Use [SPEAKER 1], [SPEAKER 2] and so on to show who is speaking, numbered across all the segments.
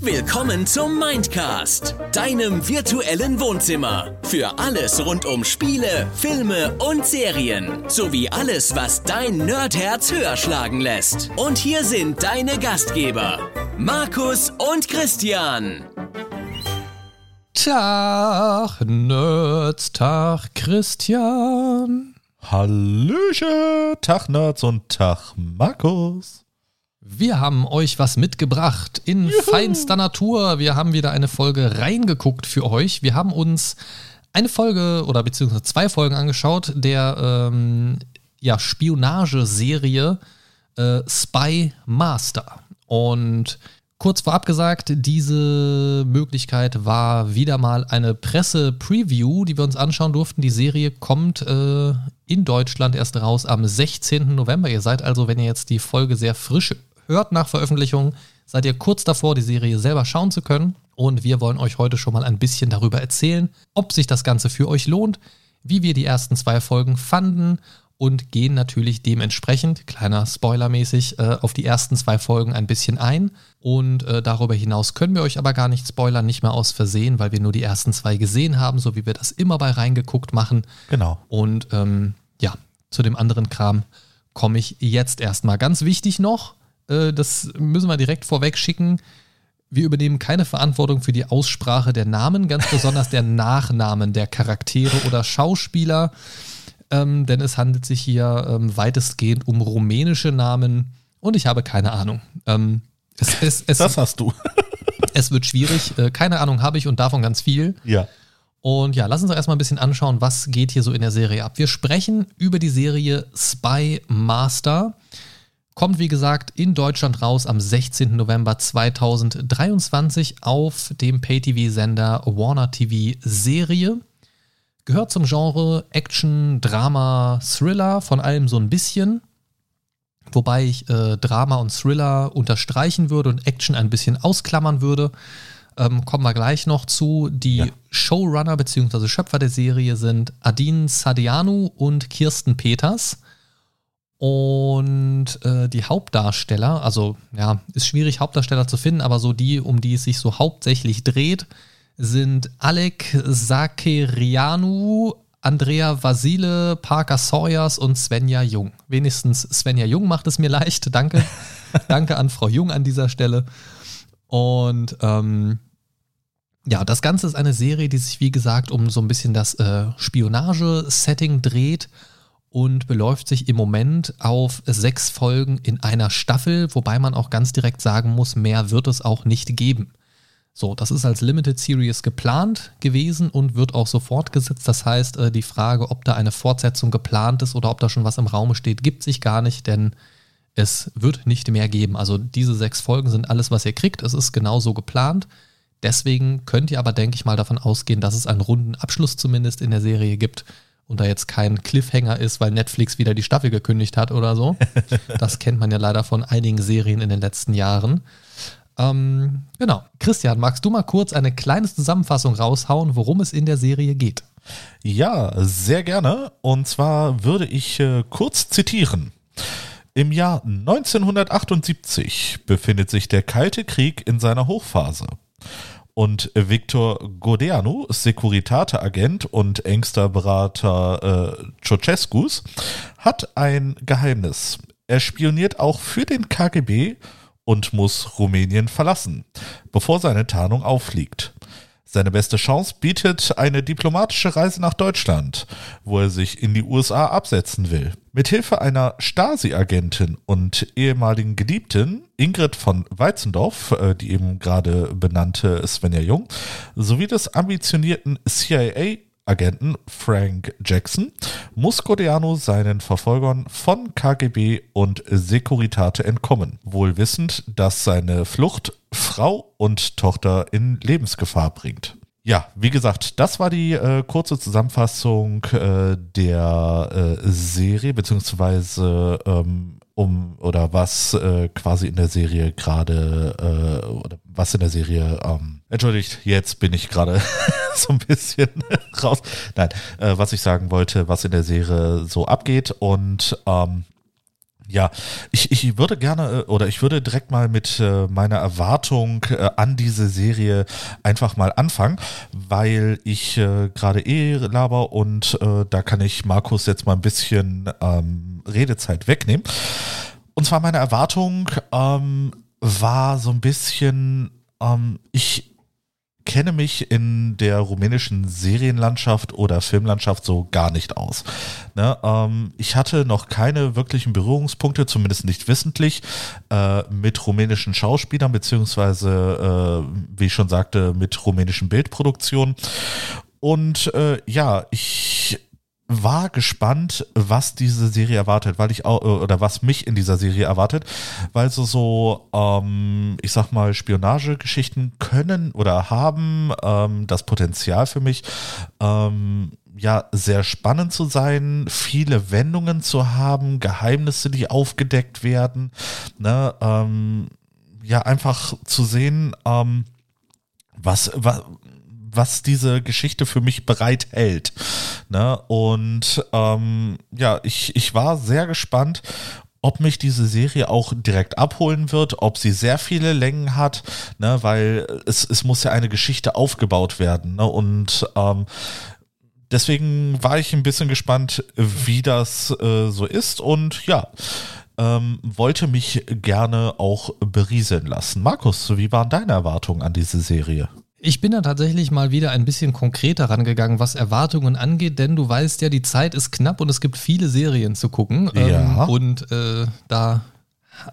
[SPEAKER 1] Willkommen zum Mindcast, deinem virtuellen Wohnzimmer. Für alles rund um Spiele, Filme und Serien. Sowie alles, was dein Nerdherz höher schlagen lässt. Und hier sind deine Gastgeber, Markus und Christian.
[SPEAKER 2] Tag, Nerds, Tag, Christian.
[SPEAKER 3] Hallöchen, Tag Nerds und Tag Markus.
[SPEAKER 2] Wir haben euch was mitgebracht in Juhu. feinster Natur. Wir haben wieder eine Folge reingeguckt für euch. Wir haben uns eine Folge oder beziehungsweise zwei Folgen angeschaut der ähm, ja, Spionageserie äh, Spy Master. Und kurz vorab gesagt, diese Möglichkeit war wieder mal eine Presse-Preview, die wir uns anschauen durften. Die Serie kommt äh, in Deutschland erst raus am 16. November. Ihr seid also, wenn ihr jetzt die Folge sehr frisch hört nach Veröffentlichung, seid ihr kurz davor, die Serie selber schauen zu können. Und wir wollen euch heute schon mal ein bisschen darüber erzählen, ob sich das Ganze für euch lohnt, wie wir die ersten zwei Folgen fanden und gehen natürlich dementsprechend, kleiner Spoilermäßig, äh, auf die ersten zwei Folgen ein bisschen ein. Und äh, darüber hinaus können wir euch aber gar nicht spoilern, nicht mehr aus Versehen, weil wir nur die ersten zwei gesehen haben, so wie wir das immer bei reingeguckt machen.
[SPEAKER 3] Genau.
[SPEAKER 2] Und ähm, ja, zu dem anderen Kram komme ich jetzt erstmal. Ganz wichtig noch, das müssen wir direkt vorweg schicken. Wir übernehmen keine Verantwortung für die Aussprache der Namen, ganz besonders der Nachnamen der Charaktere oder Schauspieler, ähm, denn es handelt sich hier ähm, weitestgehend um rumänische Namen und ich habe keine Ahnung. Ähm,
[SPEAKER 3] es, es, es, das hast du.
[SPEAKER 2] es wird schwierig. Äh, keine Ahnung habe ich und davon ganz viel.
[SPEAKER 3] Ja.
[SPEAKER 2] Und ja, lass uns doch erstmal ein bisschen anschauen, was geht hier so in der Serie ab. Wir sprechen über die Serie Spy Master. Kommt, wie gesagt, in Deutschland raus am 16. November 2023 auf dem Pay-TV-Sender Warner TV Serie. Gehört zum Genre Action, Drama, Thriller, von allem so ein bisschen. Wobei ich äh, Drama und Thriller unterstreichen würde und Action ein bisschen ausklammern würde. Ähm, kommen wir gleich noch zu. Die ja. Showrunner bzw. Schöpfer der Serie sind Adin Sadianu und Kirsten Peters. Und äh, die Hauptdarsteller, also ja, ist schwierig Hauptdarsteller zu finden, aber so die, um die es sich so hauptsächlich dreht, sind Alec Sakerianu, Andrea Vasile, Parker Sawyers und Svenja Jung. Wenigstens Svenja Jung macht es mir leicht. Danke. Danke an Frau Jung an dieser Stelle. Und ähm, ja, das Ganze ist eine Serie, die sich, wie gesagt, um so ein bisschen das äh, Spionage-Setting dreht und beläuft sich im Moment auf sechs Folgen in einer Staffel, wobei man auch ganz direkt sagen muss, mehr wird es auch nicht geben. So, das ist als Limited Series geplant gewesen und wird auch so fortgesetzt. Das heißt, äh, die Frage, ob da eine Fortsetzung geplant ist oder ob da schon was im Raum steht, gibt sich gar nicht, denn es wird nicht mehr geben. Also diese sechs Folgen sind alles, was ihr kriegt. Es ist genauso geplant. Deswegen könnt ihr aber, denke ich mal, davon ausgehen, dass es einen runden Abschluss zumindest in der Serie gibt und da jetzt kein Cliffhanger ist, weil Netflix wieder die Staffel gekündigt hat oder so. Das kennt man ja leider von einigen Serien in den letzten Jahren. Ähm, genau. Christian, magst du mal kurz eine kleine Zusammenfassung raushauen, worum es in der Serie geht?
[SPEAKER 3] Ja, sehr gerne. Und zwar würde ich äh, kurz zitieren. Im Jahr 1978 befindet sich der Kalte Krieg in seiner Hochphase und Victor Godeanu, Securitate-Agent und engster Berater äh, Ceausescus, hat ein Geheimnis. Er spioniert auch für den KGB und muss Rumänien verlassen, bevor seine Tarnung auffliegt. Seine beste Chance bietet eine diplomatische Reise nach Deutschland, wo er sich in die USA absetzen will. Mithilfe einer Stasi-Agentin und ehemaligen Geliebten Ingrid von Weizendorf, äh, die eben gerade benannte Svenja Jung, sowie des ambitionierten CIA Agenten Frank Jackson muss Gordiano seinen Verfolgern von KGB und Securitate entkommen, wohl wissend, dass seine Flucht Frau und Tochter in Lebensgefahr bringt. Ja, wie gesagt, das war die äh, kurze Zusammenfassung äh, der äh, Serie, beziehungsweise ähm, um oder was äh, quasi in der Serie gerade äh, oder was in der Serie ähm, entschuldigt, jetzt bin ich gerade so ein bisschen raus. Nein, äh, was ich sagen wollte, was in der Serie so abgeht und ähm, Ja, ich, ich würde gerne äh, oder ich würde direkt mal mit äh, meiner Erwartung äh, an diese Serie einfach mal anfangen, weil ich gerade eh laber und da kann ich Markus jetzt mal ein bisschen ähm, Redezeit wegnehmen. Und zwar meine Erwartung ähm, war so ein bisschen, ähm, ich kenne mich in der rumänischen Serienlandschaft oder Filmlandschaft so gar nicht aus. Ne, ähm, ich hatte noch keine wirklichen Berührungspunkte, zumindest nicht wissentlich, äh, mit rumänischen Schauspielern, beziehungsweise, äh, wie ich schon sagte, mit rumänischen Bildproduktionen. Und äh, ja, ich war gespannt, was diese Serie erwartet, weil ich auch, oder was mich in dieser Serie erwartet, weil so so, ähm, ich sag mal, Spionagegeschichten können oder haben ähm, das Potenzial für mich, ähm, ja, sehr spannend zu sein, viele Wendungen zu haben, Geheimnisse, die aufgedeckt werden, ne, ähm, ja, einfach zu sehen, ähm, was, was, was diese Geschichte für mich bereithält. Ne? Und ähm, ja, ich, ich war sehr gespannt ob mich diese Serie auch direkt abholen wird, ob sie sehr viele Längen hat, ne, weil es, es muss ja eine Geschichte aufgebaut werden. Ne, und ähm, deswegen war ich ein bisschen gespannt, wie das äh, so ist. Und ja, ähm, wollte mich gerne auch berieseln lassen. Markus, wie waren deine Erwartungen an diese Serie?
[SPEAKER 2] Ich bin da tatsächlich mal wieder ein bisschen konkreter rangegangen, was Erwartungen angeht, denn du weißt ja, die Zeit ist knapp und es gibt viele Serien zu gucken.
[SPEAKER 3] Ähm, ja.
[SPEAKER 2] Ähm, und äh, da,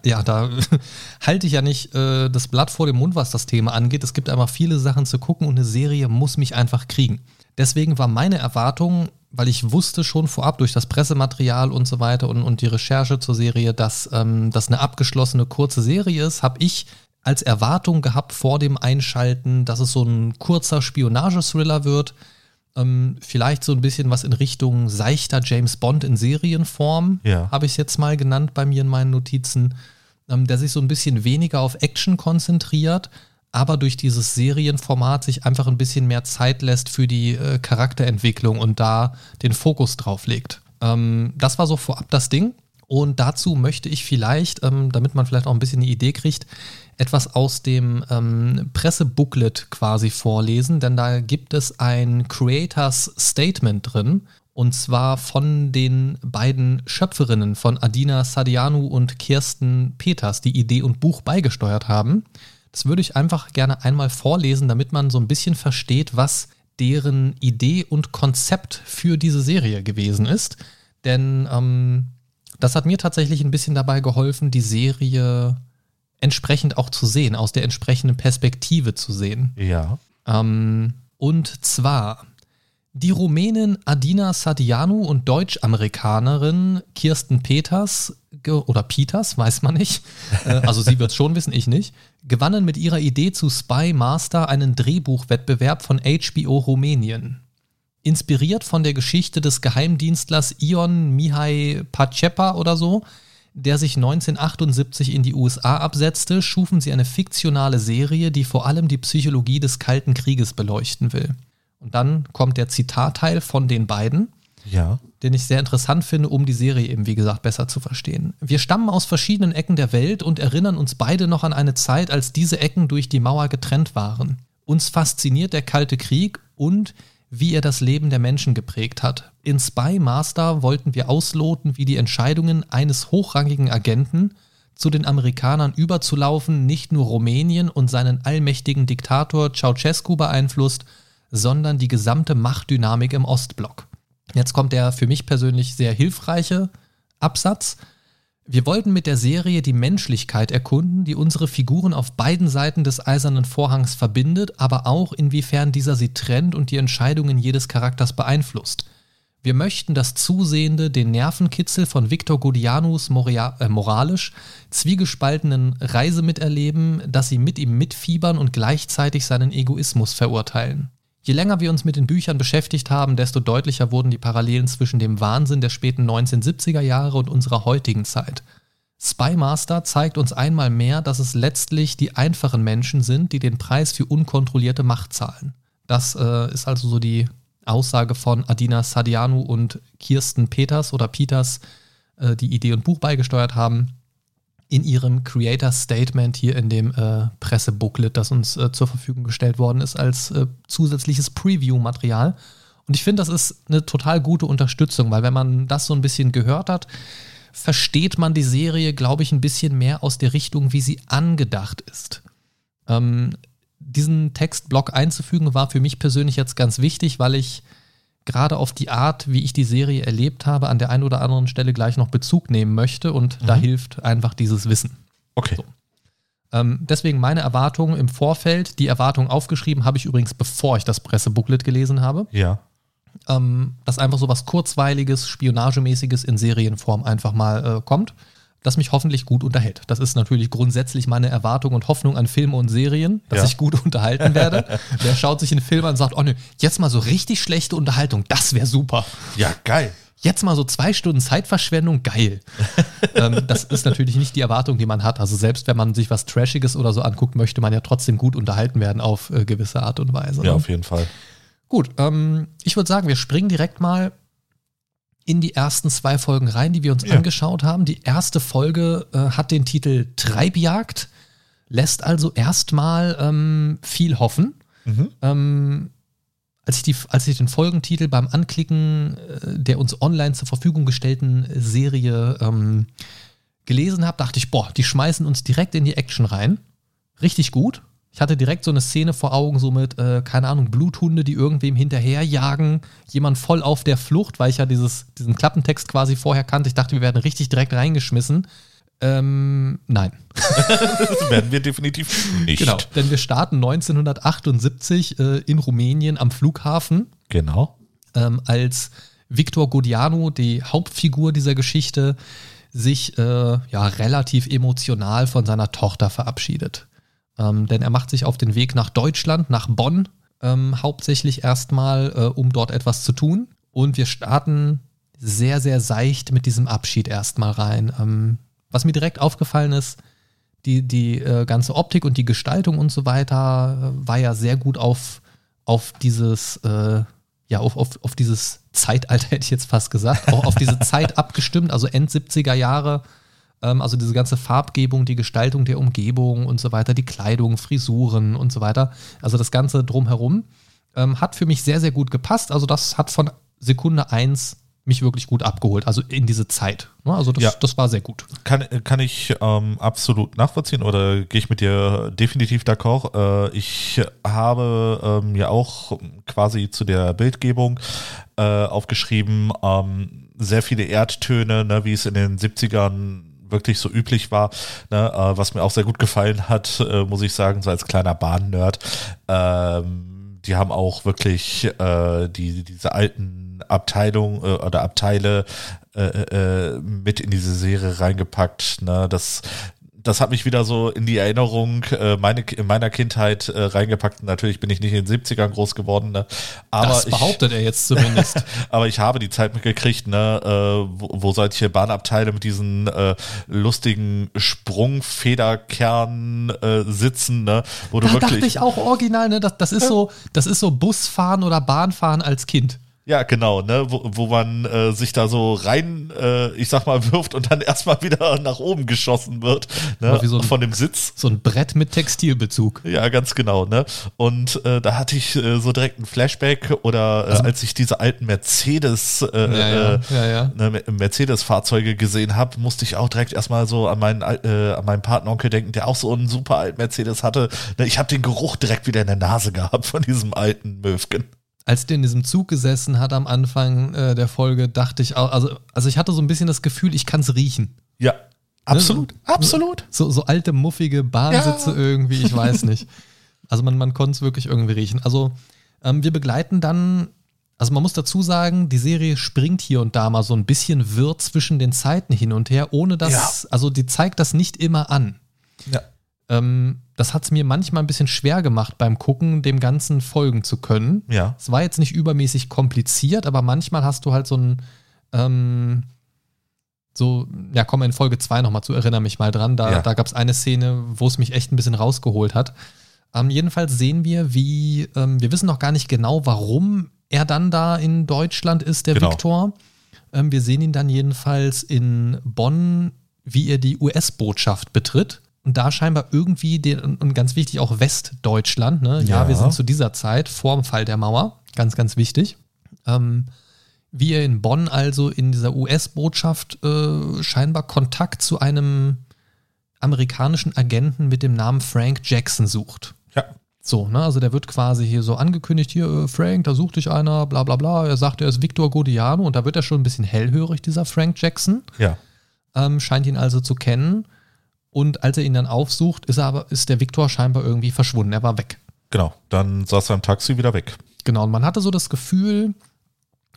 [SPEAKER 2] ja, da halte ich ja nicht äh, das Blatt vor dem Mund, was das Thema angeht. Es gibt einfach viele Sachen zu gucken und eine Serie muss mich einfach kriegen. Deswegen war meine Erwartung, weil ich wusste schon vorab durch das Pressematerial und so weiter und, und die Recherche zur Serie, dass ähm, das eine abgeschlossene kurze Serie ist, habe ich als Erwartung gehabt vor dem Einschalten, dass es so ein kurzer Spionagethriller wird. Ähm, vielleicht so ein bisschen was in Richtung seichter James Bond in Serienform,
[SPEAKER 3] ja.
[SPEAKER 2] habe ich es jetzt mal genannt bei mir in meinen Notizen, ähm, der sich so ein bisschen weniger auf Action konzentriert, aber durch dieses Serienformat sich einfach ein bisschen mehr Zeit lässt für die äh, Charakterentwicklung und da den Fokus drauf legt. Ähm, das war so vorab das Ding. Und dazu möchte ich vielleicht, ähm, damit man vielleicht auch ein bisschen eine Idee kriegt, etwas aus dem ähm, Pressebooklet quasi vorlesen, denn da gibt es ein Creators Statement drin. Und zwar von den beiden Schöpferinnen von Adina Sadianu und Kirsten Peters, die Idee und Buch beigesteuert haben. Das würde ich einfach gerne einmal vorlesen, damit man so ein bisschen versteht, was deren Idee und Konzept für diese Serie gewesen ist. Denn ähm, das hat mir tatsächlich ein bisschen dabei geholfen, die Serie entsprechend auch zu sehen, aus der entsprechenden Perspektive zu sehen.
[SPEAKER 3] Ja.
[SPEAKER 2] Ähm, und zwar die Rumänin Adina Sadianu und Deutsch-Amerikanerin Kirsten Peters oder Peters, weiß man nicht, äh, also sie wird es schon wissen, ich nicht, gewannen mit ihrer Idee zu Spy Master einen Drehbuchwettbewerb von HBO Rumänien. Inspiriert von der Geschichte des Geheimdienstlers Ion Mihai Pacepa oder so, der sich 1978 in die USA absetzte, schufen sie eine fiktionale Serie, die vor allem die Psychologie des Kalten Krieges beleuchten will. Und dann kommt der Zitatteil von den beiden,
[SPEAKER 3] ja.
[SPEAKER 2] den ich sehr interessant finde, um die Serie eben, wie gesagt, besser zu verstehen. Wir stammen aus verschiedenen Ecken der Welt und erinnern uns beide noch an eine Zeit, als diese Ecken durch die Mauer getrennt waren. Uns fasziniert der Kalte Krieg und wie er das Leben der Menschen geprägt hat. In Spy Master wollten wir ausloten, wie die Entscheidungen eines hochrangigen Agenten zu den Amerikanern überzulaufen nicht nur Rumänien und seinen allmächtigen Diktator Ceausescu beeinflusst, sondern die gesamte Machtdynamik im Ostblock. Jetzt kommt der für mich persönlich sehr hilfreiche Absatz. Wir wollten mit der Serie die Menschlichkeit erkunden, die unsere Figuren auf beiden Seiten des eisernen Vorhangs verbindet, aber auch inwiefern dieser sie trennt und die Entscheidungen jedes Charakters beeinflusst. Wir möchten das Zusehende den Nervenkitzel von Victor Godianus äh, moralisch zwiegespaltenen Reise miterleben, dass sie mit ihm mitfiebern und gleichzeitig seinen Egoismus verurteilen. Je länger wir uns mit den Büchern beschäftigt haben, desto deutlicher wurden die Parallelen zwischen dem Wahnsinn der späten 1970er Jahre und unserer heutigen Zeit. Spy Master zeigt uns einmal mehr, dass es letztlich die einfachen Menschen sind, die den Preis für unkontrollierte Macht zahlen. Das äh, ist also so die Aussage von Adina Sadianu und Kirsten Peters oder Peters äh, die Idee und Buch beigesteuert haben, in ihrem Creator Statement hier in dem äh, Pressebooklet, das uns äh, zur Verfügung gestellt worden ist, als äh, zusätzliches Preview-Material. Und ich finde, das ist eine total gute Unterstützung, weil wenn man das so ein bisschen gehört hat, versteht man die Serie, glaube ich, ein bisschen mehr aus der Richtung, wie sie angedacht ist. Ähm, diesen Textblock einzufügen war für mich persönlich jetzt ganz wichtig, weil ich gerade auf die Art, wie ich die Serie erlebt habe, an der einen oder anderen Stelle gleich noch Bezug nehmen möchte und mhm. da hilft einfach dieses Wissen.
[SPEAKER 3] Okay. So.
[SPEAKER 2] Ähm, deswegen meine Erwartungen im Vorfeld, die Erwartungen aufgeschrieben habe ich übrigens, bevor ich das Pressebooklet gelesen habe.
[SPEAKER 3] Ja.
[SPEAKER 2] Ähm, dass einfach so was Kurzweiliges, Spionagemäßiges in Serienform einfach mal äh, kommt das mich hoffentlich gut unterhält. Das ist natürlich grundsätzlich meine Erwartung und Hoffnung an Filme und Serien, dass ja. ich gut unterhalten werde. Wer schaut sich einen Film an und sagt, oh ne, jetzt mal so richtig schlechte Unterhaltung, das wäre super.
[SPEAKER 3] Ja, geil.
[SPEAKER 2] Jetzt mal so zwei Stunden Zeitverschwendung, geil. ähm, das ist natürlich nicht die Erwartung, die man hat. Also selbst wenn man sich was Trashiges oder so anguckt, möchte man ja trotzdem gut unterhalten werden auf äh, gewisse Art und Weise.
[SPEAKER 3] Ja, ne? auf jeden Fall.
[SPEAKER 2] Gut, ähm, ich würde sagen, wir springen direkt mal in die ersten zwei Folgen rein, die wir uns ja. angeschaut haben. Die erste Folge äh, hat den Titel Treibjagd, lässt also erstmal ähm, viel hoffen. Mhm. Ähm, als, ich die, als ich den Folgentitel beim Anklicken äh, der uns online zur Verfügung gestellten Serie ähm, gelesen habe, dachte ich, boah, die schmeißen uns direkt in die Action rein. Richtig gut. Ich hatte direkt so eine Szene vor Augen, so mit, äh, keine Ahnung, Bluthunde, die irgendwem hinterherjagen, jemand voll auf der Flucht, weil ich ja dieses, diesen Klappentext quasi vorher kannte. Ich dachte, wir werden richtig direkt reingeschmissen. Ähm, nein.
[SPEAKER 3] das werden wir definitiv nicht.
[SPEAKER 2] Genau, denn wir starten 1978 äh, in Rumänien am Flughafen.
[SPEAKER 3] Genau.
[SPEAKER 2] Ähm, als Victor Godiano, die Hauptfigur dieser Geschichte, sich äh, ja relativ emotional von seiner Tochter verabschiedet. Ähm, denn er macht sich auf den Weg nach Deutschland, nach Bonn, ähm, hauptsächlich erstmal, äh, um dort etwas zu tun. Und wir starten sehr, sehr seicht mit diesem Abschied erstmal rein. Ähm, was mir direkt aufgefallen ist, die, die äh, ganze Optik und die Gestaltung und so weiter äh, war ja sehr gut auf, auf dieses, äh, ja, auf, auf, auf dieses Zeitalter, hätte ich jetzt fast gesagt, auch auf diese Zeit abgestimmt, also End 70er Jahre also diese ganze Farbgebung, die Gestaltung der Umgebung und so weiter, die Kleidung, Frisuren und so weiter. Also das Ganze drumherum ähm, hat für mich sehr, sehr gut gepasst. Also das hat von Sekunde eins mich wirklich gut abgeholt, also in diese Zeit. Ne? Also das, ja. das war sehr gut.
[SPEAKER 3] Kann, kann ich ähm, absolut nachvollziehen oder gehe ich mit dir definitiv d'accord. Äh, ich habe ähm, ja auch quasi zu der Bildgebung äh, aufgeschrieben, ähm, sehr viele Erdtöne, ne, wie es in den 70ern wirklich so üblich war. Ne? Äh, was mir auch sehr gut gefallen hat, äh, muss ich sagen, so als kleiner Bahn-Nerd. Ähm, die haben auch wirklich äh, die, diese alten Abteilungen äh, oder Abteile äh, äh, mit in diese Serie reingepackt. Ne? Das das hat mich wieder so in die Erinnerung äh, meine, in meiner Kindheit äh, reingepackt. Natürlich bin ich nicht in den 70ern groß geworden, ne? aber das
[SPEAKER 2] behauptet
[SPEAKER 3] ich,
[SPEAKER 2] er jetzt zumindest.
[SPEAKER 3] aber ich habe die Zeit mitgekriegt, ne, äh, wo, wo solche Bahnabteile mit diesen äh, lustigen Sprungfederkernen äh, sitzen, ne, wo du
[SPEAKER 2] da
[SPEAKER 3] wirklich.
[SPEAKER 2] dachte ich auch original, ne, das, das ist so, das ist so Busfahren oder Bahnfahren als Kind.
[SPEAKER 3] Ja, genau, ne, wo, wo man äh, sich da so rein, äh, ich sag mal, wirft und dann erstmal wieder nach oben geschossen wird, ne,
[SPEAKER 2] so ein, von dem Sitz. So ein Brett mit Textilbezug.
[SPEAKER 3] Ja, ganz genau, ne. Und äh, da hatte ich äh, so direkt ein Flashback oder äh, also, als ich diese alten Mercedes, äh, ja, ja, ja, ja. Ne, Mercedes-Fahrzeuge gesehen habe, musste ich auch direkt erstmal so an meinen, äh, an meinen Patenonkel denken, der auch so einen super alten Mercedes hatte. Ne, ich habe den Geruch direkt wieder in der Nase gehabt von diesem alten Möwken
[SPEAKER 2] als der in diesem Zug gesessen hat am Anfang äh, der Folge, dachte ich auch, also, also ich hatte so ein bisschen das Gefühl, ich kann es riechen.
[SPEAKER 3] Ja, absolut, ne? so, absolut.
[SPEAKER 2] So, so alte, muffige Bahnsitze ja. irgendwie, ich weiß nicht. Also man, man konnte es wirklich irgendwie riechen. Also ähm, wir begleiten dann, also man muss dazu sagen, die Serie springt hier und da mal so ein bisschen wirr zwischen den Zeiten hin und her, ohne dass, ja. also die zeigt das nicht immer an.
[SPEAKER 3] Ja.
[SPEAKER 2] Ähm, das hat es mir manchmal ein bisschen schwer gemacht beim Gucken, dem Ganzen folgen zu können.
[SPEAKER 3] Ja.
[SPEAKER 2] Es war jetzt nicht übermäßig kompliziert, aber manchmal hast du halt so ein, ähm, so, ja, komm in Folge 2 nochmal zu, erinnere mich mal dran. Da, ja. da gab es eine Szene, wo es mich echt ein bisschen rausgeholt hat. Ähm, jedenfalls sehen wir, wie, ähm, wir wissen noch gar nicht genau, warum er dann da in Deutschland ist, der genau. Viktor. Ähm, wir sehen ihn dann jedenfalls in Bonn, wie er die US-Botschaft betritt. Und da scheinbar irgendwie, den, und ganz wichtig, auch Westdeutschland, ne? Ja,
[SPEAKER 3] Ja.
[SPEAKER 2] wir sind zu dieser Zeit vorm Fall der Mauer. Ganz, ganz wichtig. Ähm, wie er in Bonn also in dieser US-Botschaft äh, scheinbar Kontakt zu einem amerikanischen Agenten mit dem Namen Frank Jackson sucht.
[SPEAKER 3] Ja,
[SPEAKER 2] So, ne, also der wird quasi hier so angekündigt, hier, äh, Frank, da sucht dich einer, bla bla bla. Er sagt, er ist Victor Godiano und da wird er schon ein bisschen hellhörig, dieser Frank Jackson.
[SPEAKER 3] ja,
[SPEAKER 2] Ähm, scheint ihn also zu kennen. Und als er ihn dann aufsucht, ist er aber, ist der Victor scheinbar irgendwie verschwunden. Er war weg.
[SPEAKER 3] genau. Dann saß er im Taxi wieder weg.
[SPEAKER 2] Genau, und man hatte so das Gefühl,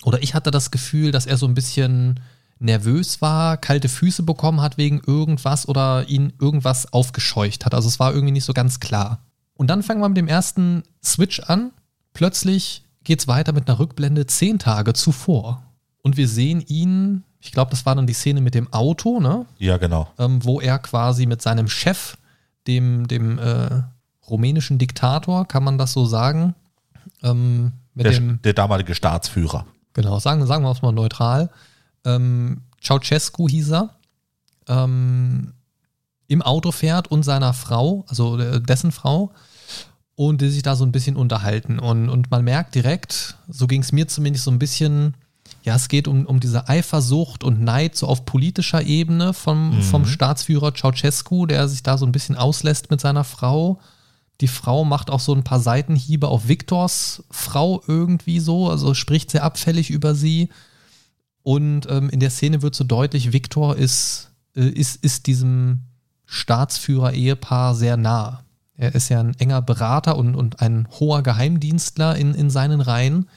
[SPEAKER 2] oder ich hatte das Gefühl, dass er so ein bisschen nervös war, kalte Füße bekommen hat wegen irgendwas oder ihn irgendwas aufgescheucht hat. Also es war irgendwie nicht so ganz klar. Und dann fangen wir mit dem ersten Switch an. Plötzlich geht's weiter mit einer Rückblende zehn Tage zuvor. Und wir sehen ihn, ich glaube, das war dann die Szene mit dem Auto, ne?
[SPEAKER 3] Ja, genau.
[SPEAKER 2] ähm, wo er quasi mit seinem Chef, dem, dem äh, rumänischen Diktator, kann man das so sagen, ähm,
[SPEAKER 3] Der,
[SPEAKER 2] dem,
[SPEAKER 3] der damalige Staatsführer.
[SPEAKER 2] genau, sagen, sagen wir es mal neutral, ähm, Ceausescu hieß er, ähm, im Auto fährt und seiner Frau, also äh, dessen Frau, und die sich da so ein bisschen unterhalten. Und, und man merkt direkt, so ging es mir zumindest so ein bisschen, ja, es geht um, um diese Eifersucht und Neid so auf politischer Ebene vom,
[SPEAKER 3] Mhm.
[SPEAKER 2] vom Staatsführer Ceausescu, der sich da so ein bisschen auslässt mit seiner Frau. Die Frau macht auch so ein paar Seitenhiebe auf Viktors Frau irgendwie so, also spricht sehr abfällig über sie. Und ähm, in der Szene wird so deutlich, Viktor ist, äh, ist, ist diesem Staatsführer-Ehepaar sehr nah. Er ist ja ein enger Berater und, und ein hoher Geheimdienstler in, in seinen Reihen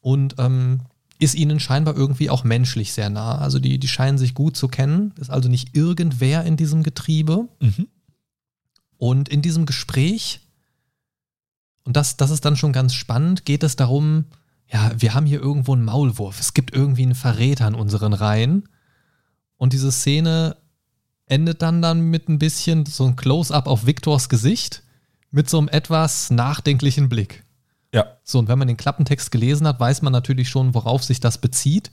[SPEAKER 2] und ähm, ist ihnen scheinbar irgendwie auch menschlich sehr nah. Also die, die scheinen sich gut zu kennen, ist also nicht irgendwer in diesem Getriebe.
[SPEAKER 3] Mhm.
[SPEAKER 2] Und in diesem Gespräch, und das, das ist dann schon ganz spannend, geht es darum, ja, wir haben hier irgendwo einen Maulwurf. Es gibt irgendwie einen Verräter in unseren Reihen. Und diese Szene endet dann dann mit ein bisschen so ein Close-up auf Victors Gesicht mit so einem etwas nachdenklichen Blick.
[SPEAKER 3] Ja,
[SPEAKER 2] So, und wenn man den Klappentext gelesen hat, weiß man natürlich schon, worauf sich das bezieht.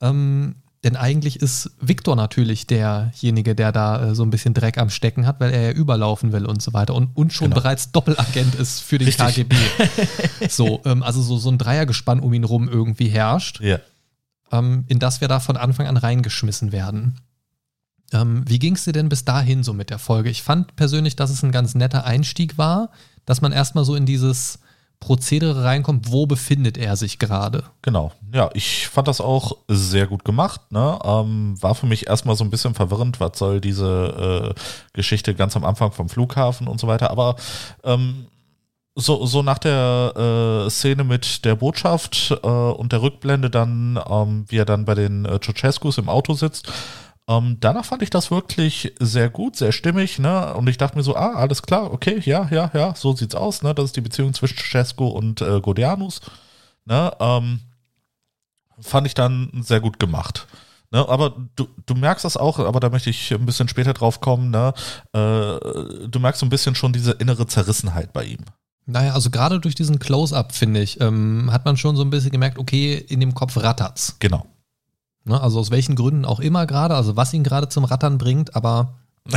[SPEAKER 2] Ähm, denn eigentlich ist Victor natürlich derjenige, der da äh, so ein bisschen Dreck am Stecken hat, weil er ja überlaufen will und so weiter und, und schon
[SPEAKER 3] Genau.
[SPEAKER 2] bereits Doppelagent ist für den
[SPEAKER 3] Richtig.
[SPEAKER 2] KGB. so, ähm, also so, so ein Dreiergespann um ihn rum irgendwie herrscht
[SPEAKER 3] ja.
[SPEAKER 2] ähm, in das wir da von Anfang an reingeschmissen werden. Ähm, wie ging es dir denn bis dahin so mit der Folge? Ich fand persönlich, dass es ein ganz netter Einstieg war, dass man erstmal so in dieses Prozedere reinkommt, wo befindet er sich gerade?
[SPEAKER 3] Genau. Ja, ich fand das auch sehr gut gemacht. Ne? Ähm, war für mich erstmal so ein bisschen verwirrend, was soll diese äh, Geschichte ganz am Anfang vom Flughafen und so weiter. Aber ähm, so, so nach der äh, Szene mit der Botschaft äh, und der Rückblende dann, ähm, wie er dann bei den äh, Ceausescus im Auto sitzt, ähm, danach fand ich das wirklich sehr gut, sehr stimmig, ne? Und ich dachte mir so, ah, alles klar, okay, ja, ja, ja, so sieht's aus, ne? Das ist die Beziehung zwischen Ceausescu und äh, Godianus, ne? Ähm, fand ich dann sehr gut gemacht. Ne, aber du, du merkst das auch, aber da möchte ich ein bisschen später drauf kommen, ne? Äh, du merkst so ein bisschen schon diese innere Zerrissenheit bei ihm.
[SPEAKER 2] Naja, also gerade durch diesen Close-Up, finde ich, ähm, hat man schon so ein bisschen gemerkt, okay, in dem Kopf rattert's.
[SPEAKER 3] Genau.
[SPEAKER 2] Ne? Also aus welchen Gründen auch immer gerade, also was ihn gerade zum Rattern bringt, aber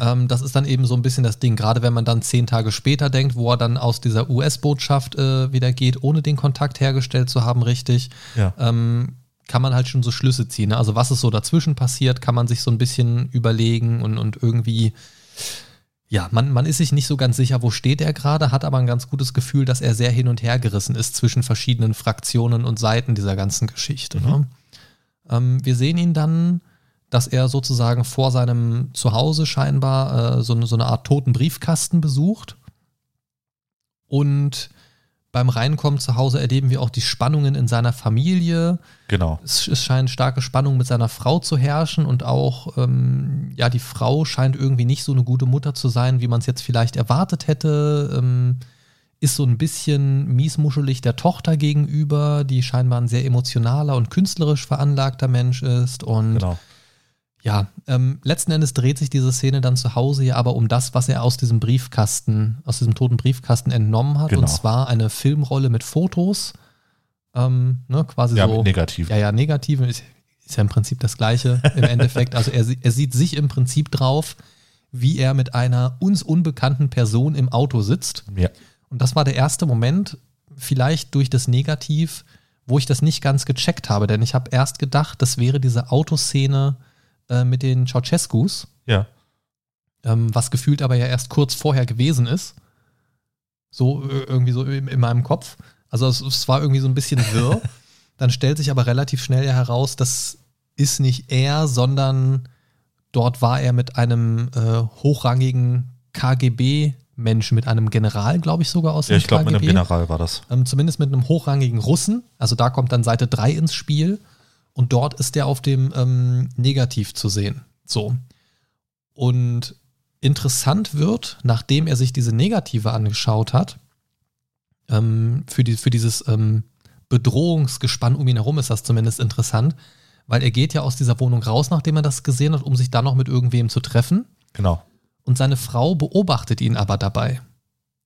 [SPEAKER 2] ähm, das ist dann eben so ein bisschen das Ding, gerade wenn man dann zehn Tage später denkt, wo er dann aus dieser US-Botschaft äh, wieder geht, ohne den Kontakt hergestellt zu haben, richtig,
[SPEAKER 3] Ja.
[SPEAKER 2] ähm, kann man halt schon so Schlüsse ziehen. Ne? Also was ist so dazwischen passiert, kann man sich so ein bisschen überlegen und, und irgendwie, ja, man, man ist sich nicht so ganz sicher, wo steht er gerade, hat aber ein ganz gutes Gefühl, dass er sehr hin und her gerissen ist zwischen verschiedenen Fraktionen und Seiten dieser ganzen Geschichte. Ne? Ähm, wir sehen ihn dann, dass er sozusagen vor seinem Zuhause scheinbar äh, so, eine, so eine Art toten Briefkasten besucht. Und beim Reinkommen zu Hause erleben wir auch die Spannungen in seiner Familie.
[SPEAKER 3] Genau.
[SPEAKER 2] Es, es scheint starke Spannungen mit seiner Frau zu herrschen und auch, ähm, ja, die Frau scheint irgendwie nicht so eine gute Mutter zu sein, wie man es jetzt vielleicht erwartet hätte. Ähm, ist so ein bisschen miesmuschelig der Tochter gegenüber, die scheinbar ein sehr emotionaler und künstlerisch veranlagter Mensch ist. Und
[SPEAKER 3] Genau.
[SPEAKER 2] Ja, ähm, letzten Endes dreht sich diese Szene dann zu Hause ja aber um das, was er aus diesem Briefkasten, aus diesem toten Briefkasten entnommen hat.
[SPEAKER 3] Genau.
[SPEAKER 2] Und zwar eine Filmrolle mit Fotos Ähm, ne, quasi
[SPEAKER 3] Ja,
[SPEAKER 2] so.
[SPEAKER 3] mit Negativen.
[SPEAKER 2] Ja, ja, Negativen ist, ist ja im Prinzip das Gleiche im Endeffekt. Also er, er sieht sich im Prinzip drauf, wie er mit einer uns unbekannten Person im Auto sitzt.
[SPEAKER 3] Ja.
[SPEAKER 2] Und das war der erste Moment, vielleicht durch das Negativ, wo ich das nicht ganz gecheckt habe. Denn ich habe erst gedacht, das wäre diese Autoszene äh, mit den Ceausescus,
[SPEAKER 3] Ja.
[SPEAKER 2] ähm, was gefühlt aber ja erst kurz vorher gewesen ist. So äh, irgendwie so in, in meinem Kopf. Also es, es war irgendwie so ein bisschen wirr. Dann stellt sich aber relativ schnell ja heraus, das ist nicht er, sondern dort war er mit einem äh, hochrangigen KGB-Menschen, mit einem General, glaube ich, sogar aus
[SPEAKER 3] Ja,
[SPEAKER 2] dem
[SPEAKER 3] ich glaube, mit einem General war das.
[SPEAKER 2] Ähm, zumindest mit einem hochrangigen Russen. Also da kommt dann Seite 3 ins Spiel. Und dort ist der auf dem ähm, Negativ zu sehen. So. Und interessant wird, nachdem er sich diese Negative angeschaut hat, ähm, für, die, für dieses ähm, Bedrohungsgespann um ihn herum ist das zumindest interessant, weil er geht ja aus dieser Wohnung raus, nachdem er das gesehen hat, um sich dann noch mit irgendwem zu treffen.
[SPEAKER 3] Genau.
[SPEAKER 2] Und seine Frau beobachtet ihn aber dabei,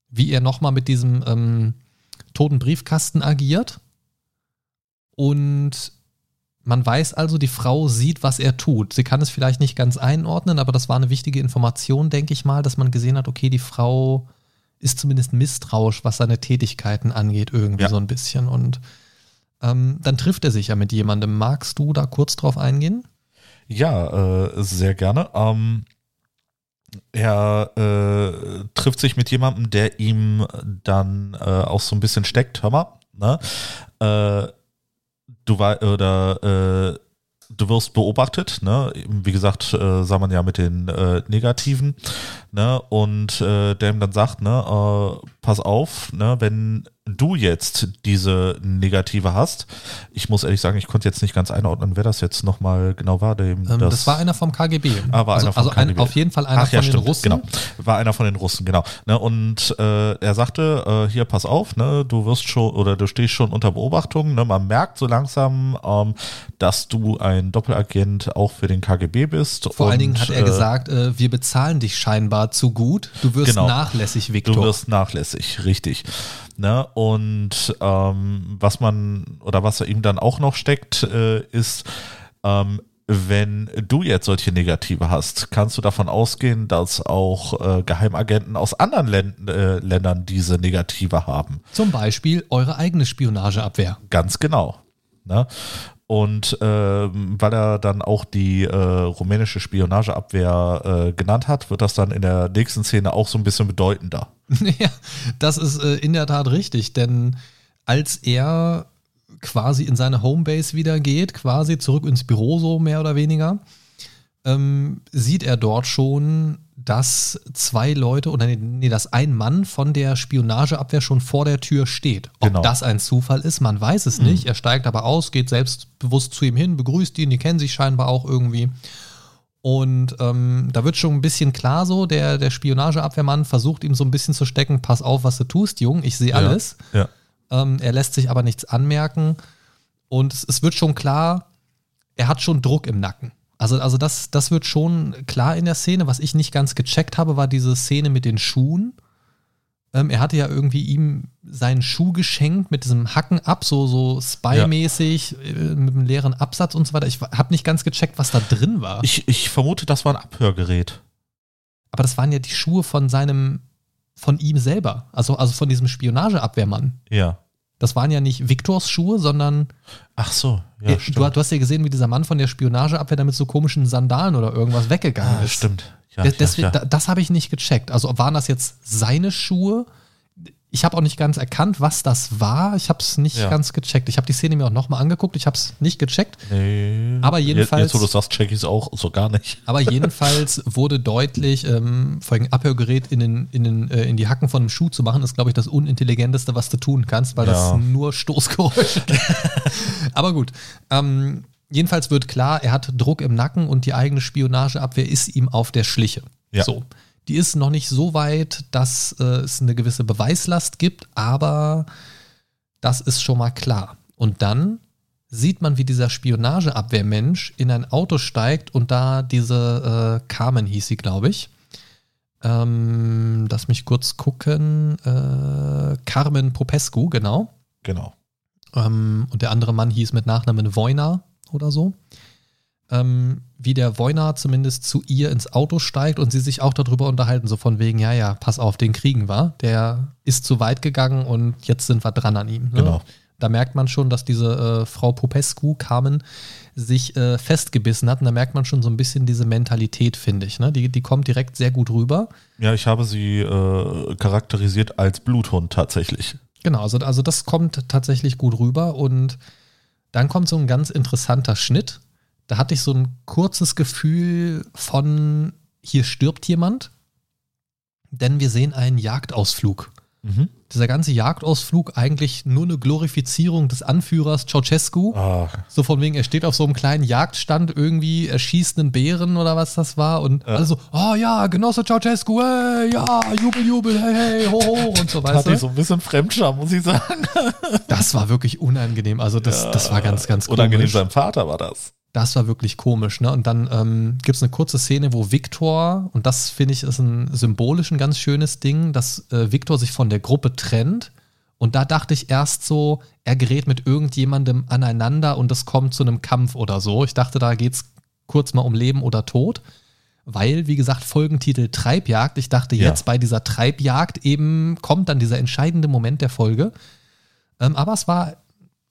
[SPEAKER 2] wie er nochmal mit diesem ähm, toten Briefkasten agiert. Und man weiß also, die Frau sieht, was er tut. Sie kann es vielleicht nicht ganz einordnen, aber das war eine wichtige Information, denke ich mal, dass man gesehen hat, okay, die Frau ist zumindest misstrauisch, was seine Tätigkeiten angeht, irgendwie
[SPEAKER 3] Ja.
[SPEAKER 2] so ein bisschen. Und ähm, dann trifft er sich ja mit jemandem. Magst du da kurz drauf eingehen?
[SPEAKER 3] Ja, äh, sehr gerne. Ähm, er äh, trifft sich mit jemandem, der ihm dann äh, auch so ein bisschen steckt. Hör mal, ne? Du war oder äh, du wirst beobachtet, ne? Wie gesagt, äh, sah man ja mit den äh, Negativen, ne? Und äh, der ihm dann sagt, ne, äh, pass auf, ne, wenn du jetzt diese Negative hast, ich muss ehrlich sagen, ich konnte jetzt nicht ganz einordnen, wer das jetzt nochmal genau war. Dem
[SPEAKER 2] Ähm, das, war einer vom KGB.
[SPEAKER 3] Ah, war
[SPEAKER 2] also
[SPEAKER 3] einer vom
[SPEAKER 2] also ein,
[SPEAKER 3] KGB.
[SPEAKER 2] auf jeden Fall einer
[SPEAKER 3] Ach ja,
[SPEAKER 2] von den
[SPEAKER 3] stimmt,
[SPEAKER 2] Russen.
[SPEAKER 3] genau. War einer von den Russen, genau. Ne, und äh, er sagte, äh, hier, pass auf, ne, du wirst schon oder du stehst schon unter Beobachtung. Ne, man merkt so langsam, ähm, dass du ein Doppelagent auch für den KGB bist.
[SPEAKER 2] Vor
[SPEAKER 3] und,
[SPEAKER 2] allen Dingen hat er
[SPEAKER 3] äh,
[SPEAKER 2] gesagt, äh, wir bezahlen dich scheinbar zu gut. Du wirst
[SPEAKER 3] Genau.
[SPEAKER 2] nachlässig, Viktor.
[SPEAKER 3] Du wirst nachlässig, richtig. Ne? Und ähm, was man oder was ihm dann auch noch steckt, äh, ist, ähm, wenn du jetzt solche Negative hast, kannst du davon ausgehen, dass auch äh, Geheimagenten aus anderen Län äh, Ländern diese Negative haben.
[SPEAKER 2] Zum Beispiel eure eigene Spionageabwehr.
[SPEAKER 3] Ganz genau. Ne? Und ähm, weil er dann auch die äh, rumänische Spionageabwehr äh, genannt hat, wird das dann in der nächsten Szene auch so ein bisschen bedeutender.
[SPEAKER 2] ja, das ist äh, in der Tat richtig, denn als er quasi in seine Homebase wieder geht, quasi zurück ins Büro so mehr oder weniger, ähm, sieht er dort schon, dass zwei Leute oder nee, nee, dass ein Mann von der Spionageabwehr schon vor der Tür steht. Ob
[SPEAKER 3] Genau.
[SPEAKER 2] das ein Zufall ist, man weiß es nicht. Er steigt aber aus, geht selbstbewusst zu ihm hin, begrüßt ihn, die kennen sich scheinbar auch irgendwie. Und ähm, da wird schon ein bisschen klar so, der, der Spionageabwehrmann versucht ihm so ein bisschen zu stecken, pass auf, was du tust, Jung, ich sehe alles.
[SPEAKER 3] Ja.
[SPEAKER 2] Ähm, er lässt sich aber nichts anmerken. Und es, es wird schon klar, er hat schon Druck im Nacken. Also, also das, das wird schon klar in der Szene. Was ich nicht ganz gecheckt habe, war diese Szene mit den Schuhen. Ähm, er hatte ja irgendwie ihm seinen Schuh geschenkt mit diesem Hacken ab, so, so Spy-mäßig, äh, mit einem leeren Absatz und so weiter. Ich habe nicht ganz gecheckt, was da drin war.
[SPEAKER 3] Ich, ich vermute, das war ein Abhörgerät.
[SPEAKER 2] Aber das waren ja die Schuhe von seinem, von ihm selber. Also, also von diesem Spionageabwehrmann.
[SPEAKER 3] Ja.
[SPEAKER 2] Das waren ja nicht Viktors Schuhe, sondern
[SPEAKER 3] Ach so, ja,
[SPEAKER 2] Ja,
[SPEAKER 3] stimmt.
[SPEAKER 2] du, du hast ja gesehen, wie dieser Mann von der Spionageabwehr da mit so komischen Sandalen oder irgendwas weggegangen
[SPEAKER 3] ah,
[SPEAKER 2] ist.
[SPEAKER 3] stimmt. Ja,
[SPEAKER 2] Das,
[SPEAKER 3] ja,
[SPEAKER 2] deswegen,
[SPEAKER 3] ja.
[SPEAKER 2] da- das habe ich nicht gecheckt. Also waren das jetzt seine Schuhe? Ich habe auch nicht ganz erkannt, was das war. Ich habe es nicht
[SPEAKER 3] Ja.
[SPEAKER 2] ganz gecheckt. Ich habe die Szene mir auch nochmal angeguckt. Ich habe es nicht gecheckt.
[SPEAKER 3] Nee.
[SPEAKER 2] Aber jedenfalls-
[SPEAKER 3] Jetzt, jetzt wo du sagst, check ich es auch so gar nicht.
[SPEAKER 2] Aber jedenfalls wurde deutlich, ähm, vor allem Abhörgerät in, den, in, den, äh, in die Hacken von einem Schuh zu machen, ist, glaube ich, das unintelligenteste, was du tun kannst, weil
[SPEAKER 3] Ja.
[SPEAKER 2] das nur Stoßgeräusche. Aber gut. Ähm, jedenfalls wird klar, er hat Druck im Nacken und die eigene Spionageabwehr ist ihm auf der Schliche.
[SPEAKER 3] Ja.
[SPEAKER 2] So. Die ist noch nicht so weit, dass äh, es eine gewisse Beweislast gibt, aber das ist schon mal klar. Und dann sieht man, wie dieser Spionageabwehrmensch in ein Auto steigt und da diese äh, Carmen hieß sie, glaube ich. Ähm, lass mich kurz gucken. Äh, Carmen Popescu, genau.
[SPEAKER 3] Genau.
[SPEAKER 2] ähm, und der andere Mann hieß mit Nachnamen Voina oder so. Ähm, wie der Voina zumindest zu ihr ins Auto steigt und sie sich auch darüber unterhalten, so von wegen, ja, ja, pass auf, den kriegen wir. Der ist zu weit gegangen und jetzt sind wir dran an ihm. Ne?
[SPEAKER 3] Genau.
[SPEAKER 2] Da merkt man schon, dass diese äh, Frau Popescu, Carmen, sich äh, festgebissen hat. Und da merkt man schon so ein bisschen diese Mentalität, finde ich. Ne? Die, die kommt direkt sehr gut rüber.
[SPEAKER 3] Ja, ich habe sie äh, charakterisiert als Bluthund tatsächlich.
[SPEAKER 2] Genau, also, also das kommt tatsächlich gut rüber. Und dann kommt so ein ganz interessanter Schnitt. Da hatte ich so ein kurzes Gefühl von, hier stirbt jemand. Denn wir sehen einen Jagdausflug.
[SPEAKER 3] Mhm.
[SPEAKER 2] Dieser ganze Jagdausflug eigentlich nur eine Glorifizierung des Anführers Ceausescu.
[SPEAKER 3] Ah,
[SPEAKER 2] So von wegen, er steht auf so einem kleinen Jagdstand irgendwie, er schießt einen Bären oder was das war und
[SPEAKER 3] Ja.
[SPEAKER 2] alle so, oh ja, Genosse Ceausescu, hey, ja, Jubel, Jubel, hey, hey, ho, ho und so, weißt
[SPEAKER 3] hatte ich so ein bisschen Fremdscham, muss ich sagen.
[SPEAKER 2] Das war wirklich unangenehm, also das, das war ganz, ganz
[SPEAKER 3] Unangenehm
[SPEAKER 2] komisch.
[SPEAKER 3] seinem Vater war das.
[SPEAKER 2] Das war wirklich komisch, ne? Und dann ähm, gibt es eine kurze Szene, wo Viktor, und das finde ich ist ein symbolisch ein ganz schönes Ding, dass äh, Viktor sich von der Gruppe trennt. Und da dachte ich erst so, er gerät mit irgendjemandem aneinander und es kommt zu einem Kampf oder so. Ich dachte, da geht es kurz mal um Leben oder Tod. Weil, wie gesagt, Folgentitel Treibjagd. Ich dachte
[SPEAKER 3] Ja.
[SPEAKER 2] jetzt bei dieser Treibjagd eben kommt dann dieser entscheidende Moment der Folge. Ähm, aber es war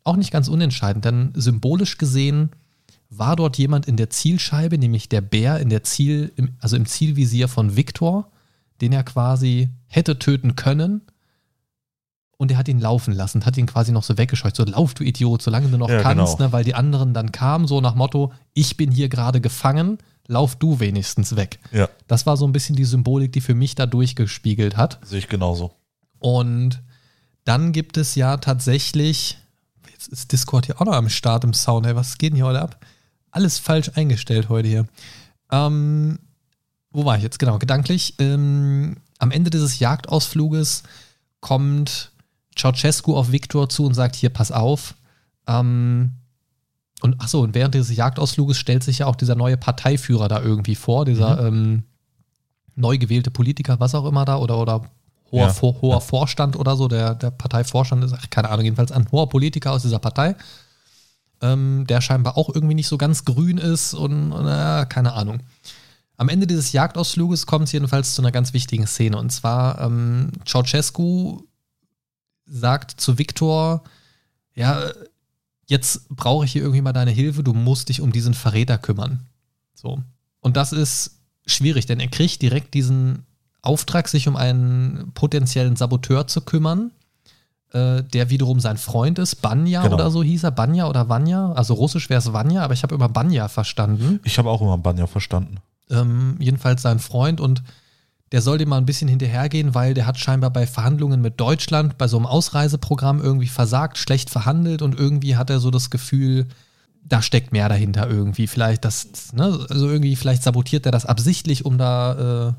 [SPEAKER 2] auch nicht ganz unentscheidend, denn symbolisch gesehen war dort jemand in der Zielscheibe, nämlich der Bär in der Ziel, im, also im Zielvisier von Viktor, den er quasi hätte töten können. Und er hat ihn laufen lassen, hat ihn quasi noch so weggescheucht. So, lauf, du Idiot, solange du noch
[SPEAKER 3] Ja,
[SPEAKER 2] kannst,
[SPEAKER 3] genau.
[SPEAKER 2] ne, weil die anderen dann kamen, so nach Motto, ich bin hier gerade gefangen, lauf du wenigstens weg.
[SPEAKER 3] Ja,
[SPEAKER 2] Das war so ein bisschen die Symbolik, die für mich da durchgespiegelt hat.
[SPEAKER 3] sehe ich genauso.
[SPEAKER 2] Und dann gibt es ja tatsächlich, jetzt ist Discord hier auch noch am Start im Sound, ey, was geht denn hier heute ab? Alles falsch eingestellt heute hier. Ähm, wo war ich jetzt? Genau, gedanklich. Ähm, am Ende dieses Jagdausfluges kommt Ceausescu auf Viktor zu und sagt, hier, pass auf. Ähm, und achso, und während dieses Jagdausfluges stellt sich ja auch dieser neue Parteiführer da irgendwie vor, dieser ähm, neu gewählte Politiker, was auch immer da, oder, oder hoher,
[SPEAKER 3] Ja.
[SPEAKER 2] Vor, hoher Vorstand oder so, der, der Parteivorstand ist, ach, keine Ahnung, jedenfalls ein hoher Politiker aus dieser Partei, ähm, der scheinbar auch irgendwie nicht so ganz grün ist und, äh, keine Ahnung. Am Ende dieses Jagdausfluges kommt es jedenfalls zu einer ganz wichtigen Szene. Und zwar, ähm, Ceausescu sagt zu Viktor, ja, jetzt brauche ich hier irgendwie mal deine Hilfe, du musst dich um diesen Verräter kümmern. So. Und das ist schwierig, denn er kriegt direkt diesen Auftrag, sich um einen potenziellen Saboteur zu kümmern, äh, der wiederum sein Freund ist. Banja
[SPEAKER 3] Genau.
[SPEAKER 2] oder so hieß er, Banja oder Vanya. Also russisch wäre es Vanya, aber ich habe immer Banja verstanden.
[SPEAKER 3] Ich habe auch immer Banja verstanden.
[SPEAKER 2] Ähm, jedenfalls sein Freund und der soll dem mal ein bisschen hinterhergehen, weil der hat scheinbar bei Verhandlungen mit Deutschland bei so einem Ausreiseprogramm irgendwie versagt, schlecht verhandelt und irgendwie hat er so das Gefühl, da steckt mehr dahinter irgendwie. Vielleicht das, ne, also irgendwie, vielleicht sabotiert er das absichtlich, um da äh,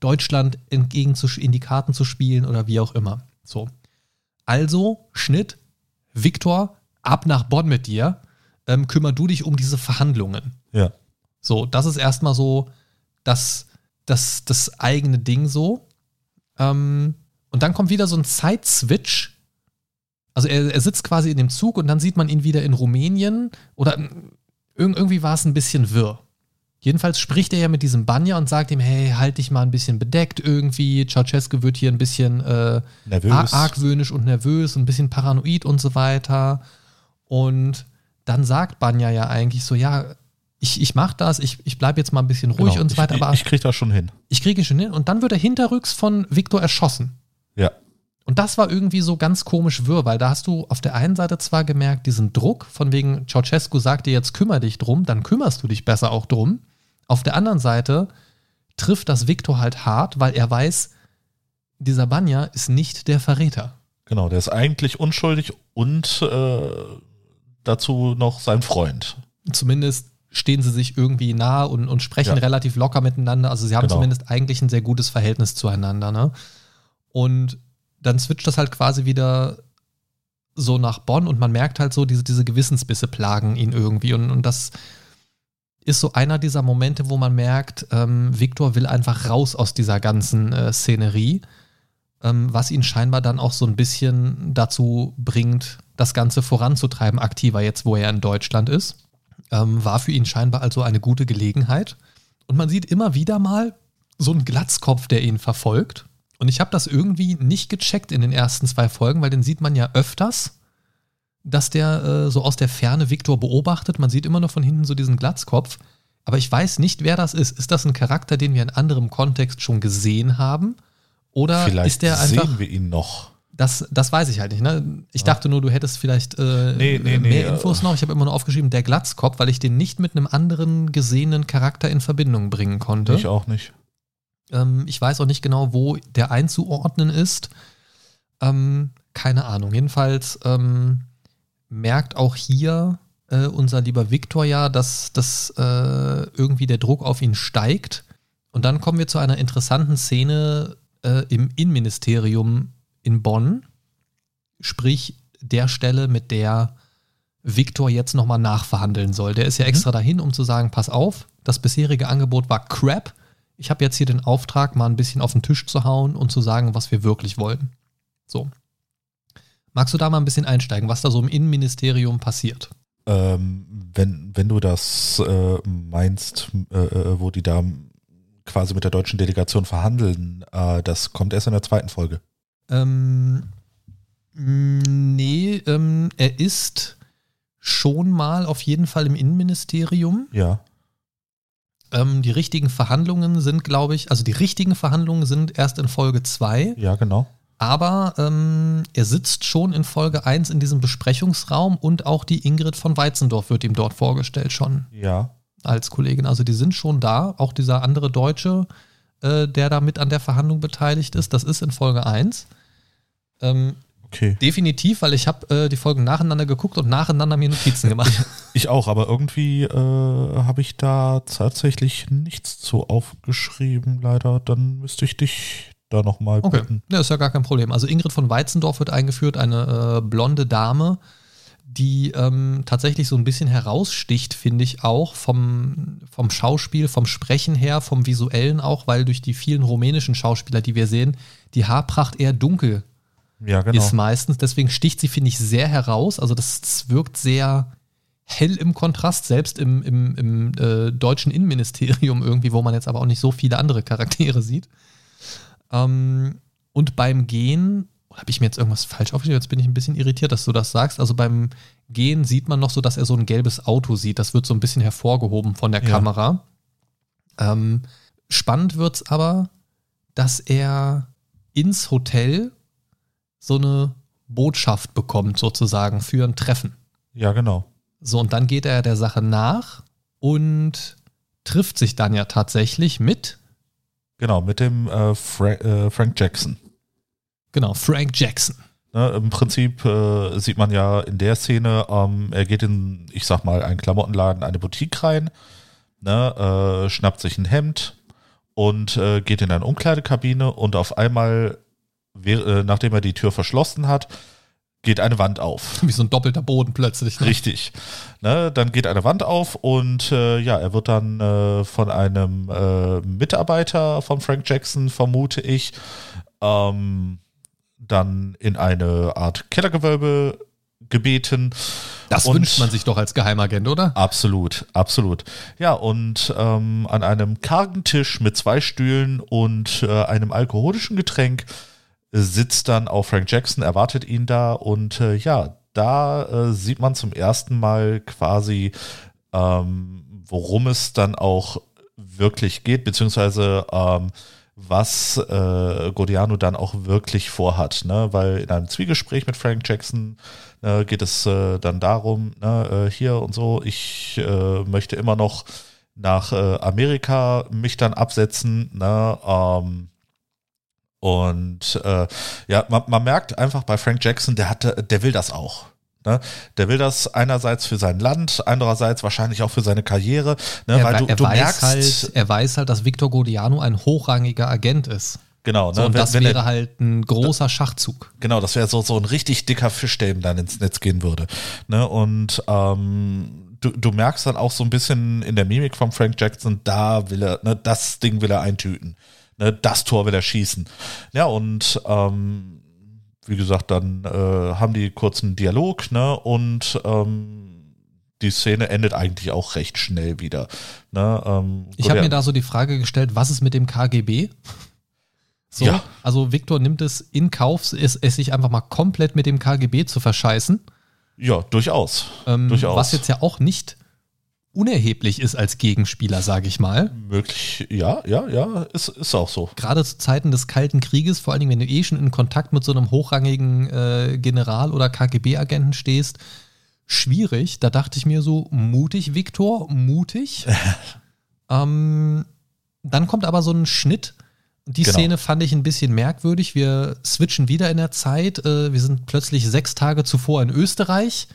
[SPEAKER 2] Deutschland entgegen zu, in die Karten zu spielen oder wie auch immer. So. Also, Schnitt, Viktor, ab nach Bonn mit dir, ähm, kümmer du dich um diese Verhandlungen.
[SPEAKER 3] Ja.
[SPEAKER 2] So, das ist erstmal so das, das, das eigene Ding so. Ähm, und dann kommt wieder so ein Zeitswitch. Also er, er sitzt quasi in dem Zug und dann sieht man ihn wieder in Rumänien oder irg irgendwie war es ein bisschen wirr. Jedenfalls spricht er ja mit diesem Banja und sagt ihm, hey, halt dich mal ein bisschen bedeckt irgendwie. Ceausescu wird hier ein bisschen äh,
[SPEAKER 3] Nervös.
[SPEAKER 2] ar- argwöhnisch und nervös, ein bisschen paranoid und so weiter. Und dann sagt Banja ja eigentlich so, ja, ich, ich mach das, ich, ich bleibe jetzt mal ein bisschen ruhig
[SPEAKER 3] Genau.
[SPEAKER 2] und so weiter,
[SPEAKER 3] ich,
[SPEAKER 2] aber
[SPEAKER 3] ich, ich krieg das schon hin.
[SPEAKER 2] ich kriege ihn schon hin. Und dann wird er hinterrücks von Viktor erschossen.
[SPEAKER 3] Ja.
[SPEAKER 2] Und das war irgendwie so ganz komisch wirr, weil da hast du auf der einen Seite zwar gemerkt, diesen Druck, von wegen Ceausescu sagt dir jetzt kümmere dich drum, dann kümmerst du dich besser auch drum. Auf der anderen Seite trifft das Viktor halt hart, weil er weiß, dieser Banja ist nicht der Verräter.
[SPEAKER 3] Genau, der ist eigentlich unschuldig und äh, dazu noch sein Freund.
[SPEAKER 2] Zumindest stehen sie sich irgendwie nah und, und sprechen
[SPEAKER 3] Ja.
[SPEAKER 2] relativ locker miteinander. Also sie haben
[SPEAKER 3] Genau.
[SPEAKER 2] zumindest eigentlich ein sehr gutes Verhältnis zueinander. Ne? Und dann switcht das halt quasi wieder so nach Bonn und man merkt halt so, diese, diese Gewissensbisse plagen ihn irgendwie. Und, und das ist so einer dieser Momente, wo man merkt, ähm, Viktor will einfach raus aus dieser ganzen äh, Szenerie, ähm, was ihn scheinbar dann auch so ein bisschen dazu bringt, das Ganze voranzutreiben, aktiver jetzt, wo er in Deutschland ist. Ähm, war für ihn scheinbar also eine gute Gelegenheit. Und man sieht immer wieder mal so einen Glatzkopf, der ihn verfolgt. Und ich habe das irgendwie nicht gecheckt in den ersten zwei Folgen, weil den sieht man ja öfters, dass der äh, so aus der Ferne Viktor beobachtet. Man sieht immer noch von hinten so diesen Glatzkopf. Aber ich weiß nicht, wer das ist. Ist das ein Charakter, den wir in anderem Kontext schon gesehen haben? Oder
[SPEAKER 3] Vielleicht
[SPEAKER 2] ist der einfach.
[SPEAKER 3] sehen wir ihn noch.
[SPEAKER 2] Das, das weiß ich halt nicht. Ne? Ich dachte nur, du hättest vielleicht äh,
[SPEAKER 3] Nee, nee,
[SPEAKER 2] mehr
[SPEAKER 3] nee,
[SPEAKER 2] Infos
[SPEAKER 3] äh,
[SPEAKER 2] noch. Ich habe immer nur aufgeschrieben, der Glatzkopf, weil ich den nicht mit einem anderen gesehenen Charakter in Verbindung bringen konnte.
[SPEAKER 3] Ich auch nicht.
[SPEAKER 2] Ähm, ich weiß auch nicht genau, wo der einzuordnen ist. Ähm, keine Ahnung. Jedenfalls ähm, merkt auch hier äh, unser lieber Viktor ja, dass, dass äh, irgendwie der Druck auf ihn steigt. Und dann kommen wir zu einer interessanten Szene äh, im Innenministerium in Bonn. Sprich, der Stelle, mit der Viktor jetzt nochmal nachverhandeln soll. Der ist ja extra dahin, um zu sagen, pass auf, das bisherige Angebot war crap. Ich habe jetzt hier den Auftrag, mal ein bisschen auf den Tisch zu hauen und zu sagen, was wir wirklich wollen. So. Magst du da mal ein bisschen einsteigen, was da so im Innenministerium passiert?
[SPEAKER 3] Ähm, wenn, wenn du das äh, meinst, äh, äh, wo die da quasi mit der deutschen Delegation verhandeln, äh, das kommt erst in der zweiten Folge.
[SPEAKER 2] Ähm, mh, nee, ähm, er ist schon mal auf jeden Fall im Innenministerium.
[SPEAKER 3] Ja.
[SPEAKER 2] Ähm, die richtigen Verhandlungen sind, glaube ich, also die richtigen Verhandlungen sind erst in Folge 2.
[SPEAKER 3] Ja, genau.
[SPEAKER 2] Aber ähm, er sitzt schon in Folge 1 in diesem Besprechungsraum und auch die Ingrid von Weizendorf wird ihm dort vorgestellt schon
[SPEAKER 3] Ja.
[SPEAKER 2] als Kollegin. Also die sind schon da. Auch dieser andere Deutsche, äh, der da mit an der Verhandlung beteiligt ist, das ist in Folge 1. Ähm,
[SPEAKER 3] Okay.
[SPEAKER 2] definitiv, weil ich habe äh, die Folgen nacheinander geguckt und nacheinander mir Notizen gemacht.
[SPEAKER 3] Ich auch, aber irgendwie äh, habe ich da tatsächlich nichts zu aufgeschrieben, leider. Dann müsste ich dich da nochmal
[SPEAKER 2] Okay,
[SPEAKER 3] bitten.
[SPEAKER 2] ja, ist ja gar kein Problem. Also Ingrid von Weizendorf wird eingeführt, eine äh, blonde Dame, die ähm, tatsächlich so ein bisschen heraussticht, finde ich auch, vom, vom Schauspiel, vom Sprechen her, vom Visuellen auch, weil durch die vielen rumänischen Schauspieler, die wir sehen, die Haarpracht eher dunkel
[SPEAKER 3] Ja, genau.
[SPEAKER 2] ist meistens. Deswegen sticht sie, finde ich, sehr heraus. Also das, das wirkt sehr hell im Kontrast, selbst im, im, im äh, deutschen Innenministerium irgendwie, wo man jetzt aber auch nicht so viele andere Charaktere sieht. Ähm, und beim Gehen, habe ich mir jetzt irgendwas falsch aufgeschrieben? Jetzt bin ich ein bisschen irritiert, dass du das sagst. Also beim Gehen sieht man noch so, dass er so ein gelbes Auto sieht. Das wird so ein bisschen hervorgehoben von der
[SPEAKER 3] Ja.
[SPEAKER 2] Kamera. Ähm, spannend wird's aber, dass er ins Hotel so eine Botschaft bekommt, sozusagen, für ein Treffen.
[SPEAKER 3] Ja, genau.
[SPEAKER 2] So, und dann geht er der Sache nach und trifft sich dann ja tatsächlich mit,
[SPEAKER 3] Genau, mit dem äh, Fra äh, Frank Jackson.
[SPEAKER 2] genau, Frank Jackson.
[SPEAKER 3] Ne, Im Prinzip äh, sieht man ja in der Szene, ähm, er geht in, ich sag mal, einen Klamottenladen, eine Boutique rein, ne, äh, schnappt sich ein Hemd und äh, geht in eine Umkleidekabine und auf einmal, nachdem er die Tür verschlossen hat, geht eine Wand auf.
[SPEAKER 2] Wie so ein doppelter Boden plötzlich. Ne?
[SPEAKER 3] Richtig. Ne, dann geht eine Wand auf und äh, ja, er wird dann äh, von einem äh, Mitarbeiter von Frank Jackson, vermute ich, ähm, dann in eine Art Kellergewölbe gebeten.
[SPEAKER 2] Das
[SPEAKER 3] Und-
[SPEAKER 2] wünscht man sich doch als Geheimagent, oder?
[SPEAKER 3] Absolut, absolut. Ja, und ähm, an einem kargen Tisch mit zwei Stühlen und äh, einem alkoholischen Getränk sitzt dann auch Frank Jackson, erwartet ihn da und äh, ja, da äh, sieht man zum ersten Mal quasi, ähm, worum es dann auch wirklich geht, beziehungsweise ähm, was äh, Godiano dann auch wirklich vorhat, ne? Weil in einem Zwiegespräch mit Frank Jackson äh, geht es äh, dann darum, ne, äh, hier und so, ich äh, möchte immer noch nach äh, Amerika mich dann absetzen, ne? Ähm, und äh, ja, man, man merkt einfach bei Frank Jackson, der hatte, der will das auch. Ne? Der will das einerseits für sein Land, andererseits wahrscheinlich auch für seine Karriere, ne?
[SPEAKER 2] er,
[SPEAKER 3] weil
[SPEAKER 2] wei-
[SPEAKER 3] du,
[SPEAKER 2] er,
[SPEAKER 3] du
[SPEAKER 2] weiß
[SPEAKER 3] merkst,
[SPEAKER 2] halt, er weiß halt, dass Victor Godiano ein hochrangiger Agent ist.
[SPEAKER 3] genau,
[SPEAKER 2] So,
[SPEAKER 3] ne?
[SPEAKER 2] und
[SPEAKER 3] wenn,
[SPEAKER 2] das
[SPEAKER 3] wenn
[SPEAKER 2] wäre
[SPEAKER 3] er,
[SPEAKER 2] halt ein großer Schachzug.
[SPEAKER 3] genau, das wäre so so ein richtig dicker Fisch, der ihm dann ins Netz gehen würde. Ne? Und ähm, du, du merkst dann auch so ein bisschen in der Mimik von Frank Jackson, da will er, ne, das Ding will er eintüten. Ne, das Tor will er schießen. Ja, und ähm, wie gesagt, dann äh, haben die kurzen Dialog, ne? Und ähm, die Szene endet eigentlich auch recht schnell wieder. Ne? Ähm,
[SPEAKER 2] ich habe mir da so die Frage gestellt, was ist mit dem KGB? So, ja. also Viktor nimmt es in Kauf, es, es sich einfach mal komplett mit dem KGB zu verscheißen.
[SPEAKER 3] Ja, durchaus.
[SPEAKER 2] Ähm,
[SPEAKER 3] durchaus.
[SPEAKER 2] Was jetzt ja auch nicht unerheblich ist als Gegenspieler, sage ich mal.
[SPEAKER 3] Möglich, ja, ja, ja, ist, ist auch so.
[SPEAKER 2] Gerade zu Zeiten des Kalten Krieges, vor allen Dingen, wenn du eh schon in Kontakt mit so einem hochrangigen äh, General oder KGB-Agenten stehst, schwierig. Da dachte ich mir so, mutig, Viktor, mutig. ähm, dann kommt aber so ein Schnitt. Die genau. Szene fand ich ein bisschen merkwürdig. Wir switchen wieder in der Zeit. Äh, wir sind plötzlich sechs Tage zuvor in Österreich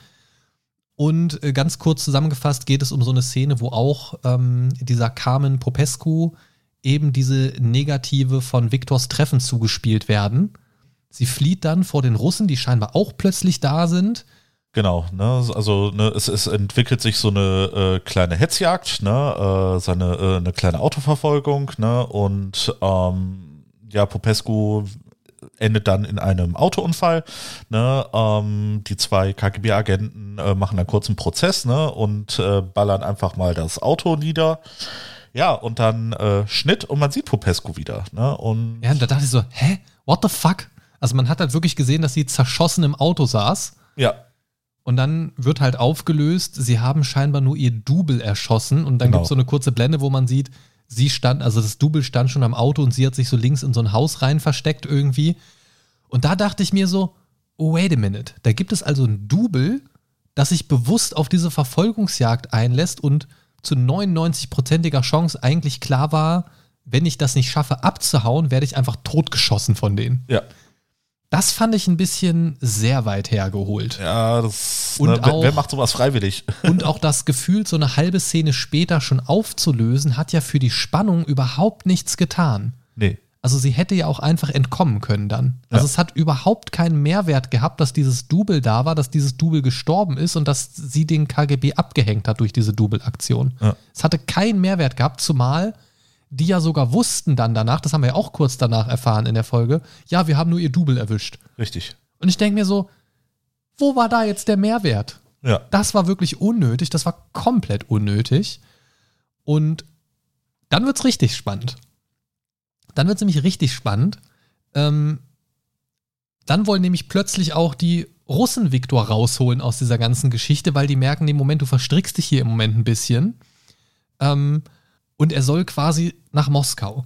[SPEAKER 2] und äh, ganz kurz zusammengefasst geht es um so eine Szene, wo auch ähm, dieser Carmen Popescu eben diese Negative von Viktors Treffen zugespielt werden. Sie flieht dann vor den Russen, die scheinbar auch plötzlich da sind.
[SPEAKER 3] Genau, ne, also ne, es, es entwickelt sich so eine äh, kleine Hetzjagd, ne, äh, seine äh, eine kleine Autoverfolgung, ne, und ähm, ja, Popescu endet dann in einem Autounfall. Ne? Ähm, die zwei KGB-Agenten äh, machen einen kurzen Prozess ne? und äh, ballern einfach mal das Auto nieder. Ja, und dann äh, Schnitt und man sieht Popescu wieder. Ne? Und
[SPEAKER 2] ja, und da dachte ich so, hä? What the fuck? Also man hat halt wirklich gesehen, dass sie zerschossen im Auto saß.
[SPEAKER 3] Ja.
[SPEAKER 2] Und dann wird halt aufgelöst, sie haben scheinbar nur ihr Double erschossen und dann genau. gibt es so eine kurze Blende, wo man sieht, sie stand, also das Double stand schon am Auto und sie hat sich so links in so ein Haus rein versteckt irgendwie. Und da dachte ich mir so, oh, wait a minute, da gibt es also ein Double, das sich bewusst auf diese Verfolgungsjagd einlässt und zu 99-prozentiger Chance eigentlich klar war, wenn ich das nicht schaffe abzuhauen, werde ich einfach totgeschossen von denen.
[SPEAKER 3] Ja.
[SPEAKER 2] Das fand ich ein bisschen sehr weit hergeholt.
[SPEAKER 3] Ja, das. Und ne, auch, wer macht sowas freiwillig?
[SPEAKER 2] Und auch das Gefühl, so eine halbe Szene später schon aufzulösen, hat ja für die Spannung überhaupt nichts getan.
[SPEAKER 3] Nee.
[SPEAKER 2] Also sie hätte ja auch einfach entkommen können dann. Also ja. es hat überhaupt keinen Mehrwert gehabt, dass dieses Double da war, dass dieses Double gestorben ist und dass sie den KGB abgehängt hat durch diese Double-Aktion. Ja. Es hatte keinen Mehrwert gehabt, zumal die ja sogar wussten dann danach, das haben wir ja auch kurz danach erfahren in der Folge, ja, wir haben nur ihr Double erwischt.
[SPEAKER 3] Richtig.
[SPEAKER 2] Und ich denke mir so, wo war da jetzt der Mehrwert?
[SPEAKER 3] Ja.
[SPEAKER 2] Das war wirklich unnötig, das war komplett unnötig. Und dann wird es richtig spannend. Dann wird es nämlich richtig spannend. Ähm, dann wollen nämlich plötzlich auch die Russen Viktor rausholen aus dieser ganzen Geschichte, weil die merken, im Moment, du verstrickst dich hier im Moment ein bisschen. Ähm, und er soll quasi nach Moskau.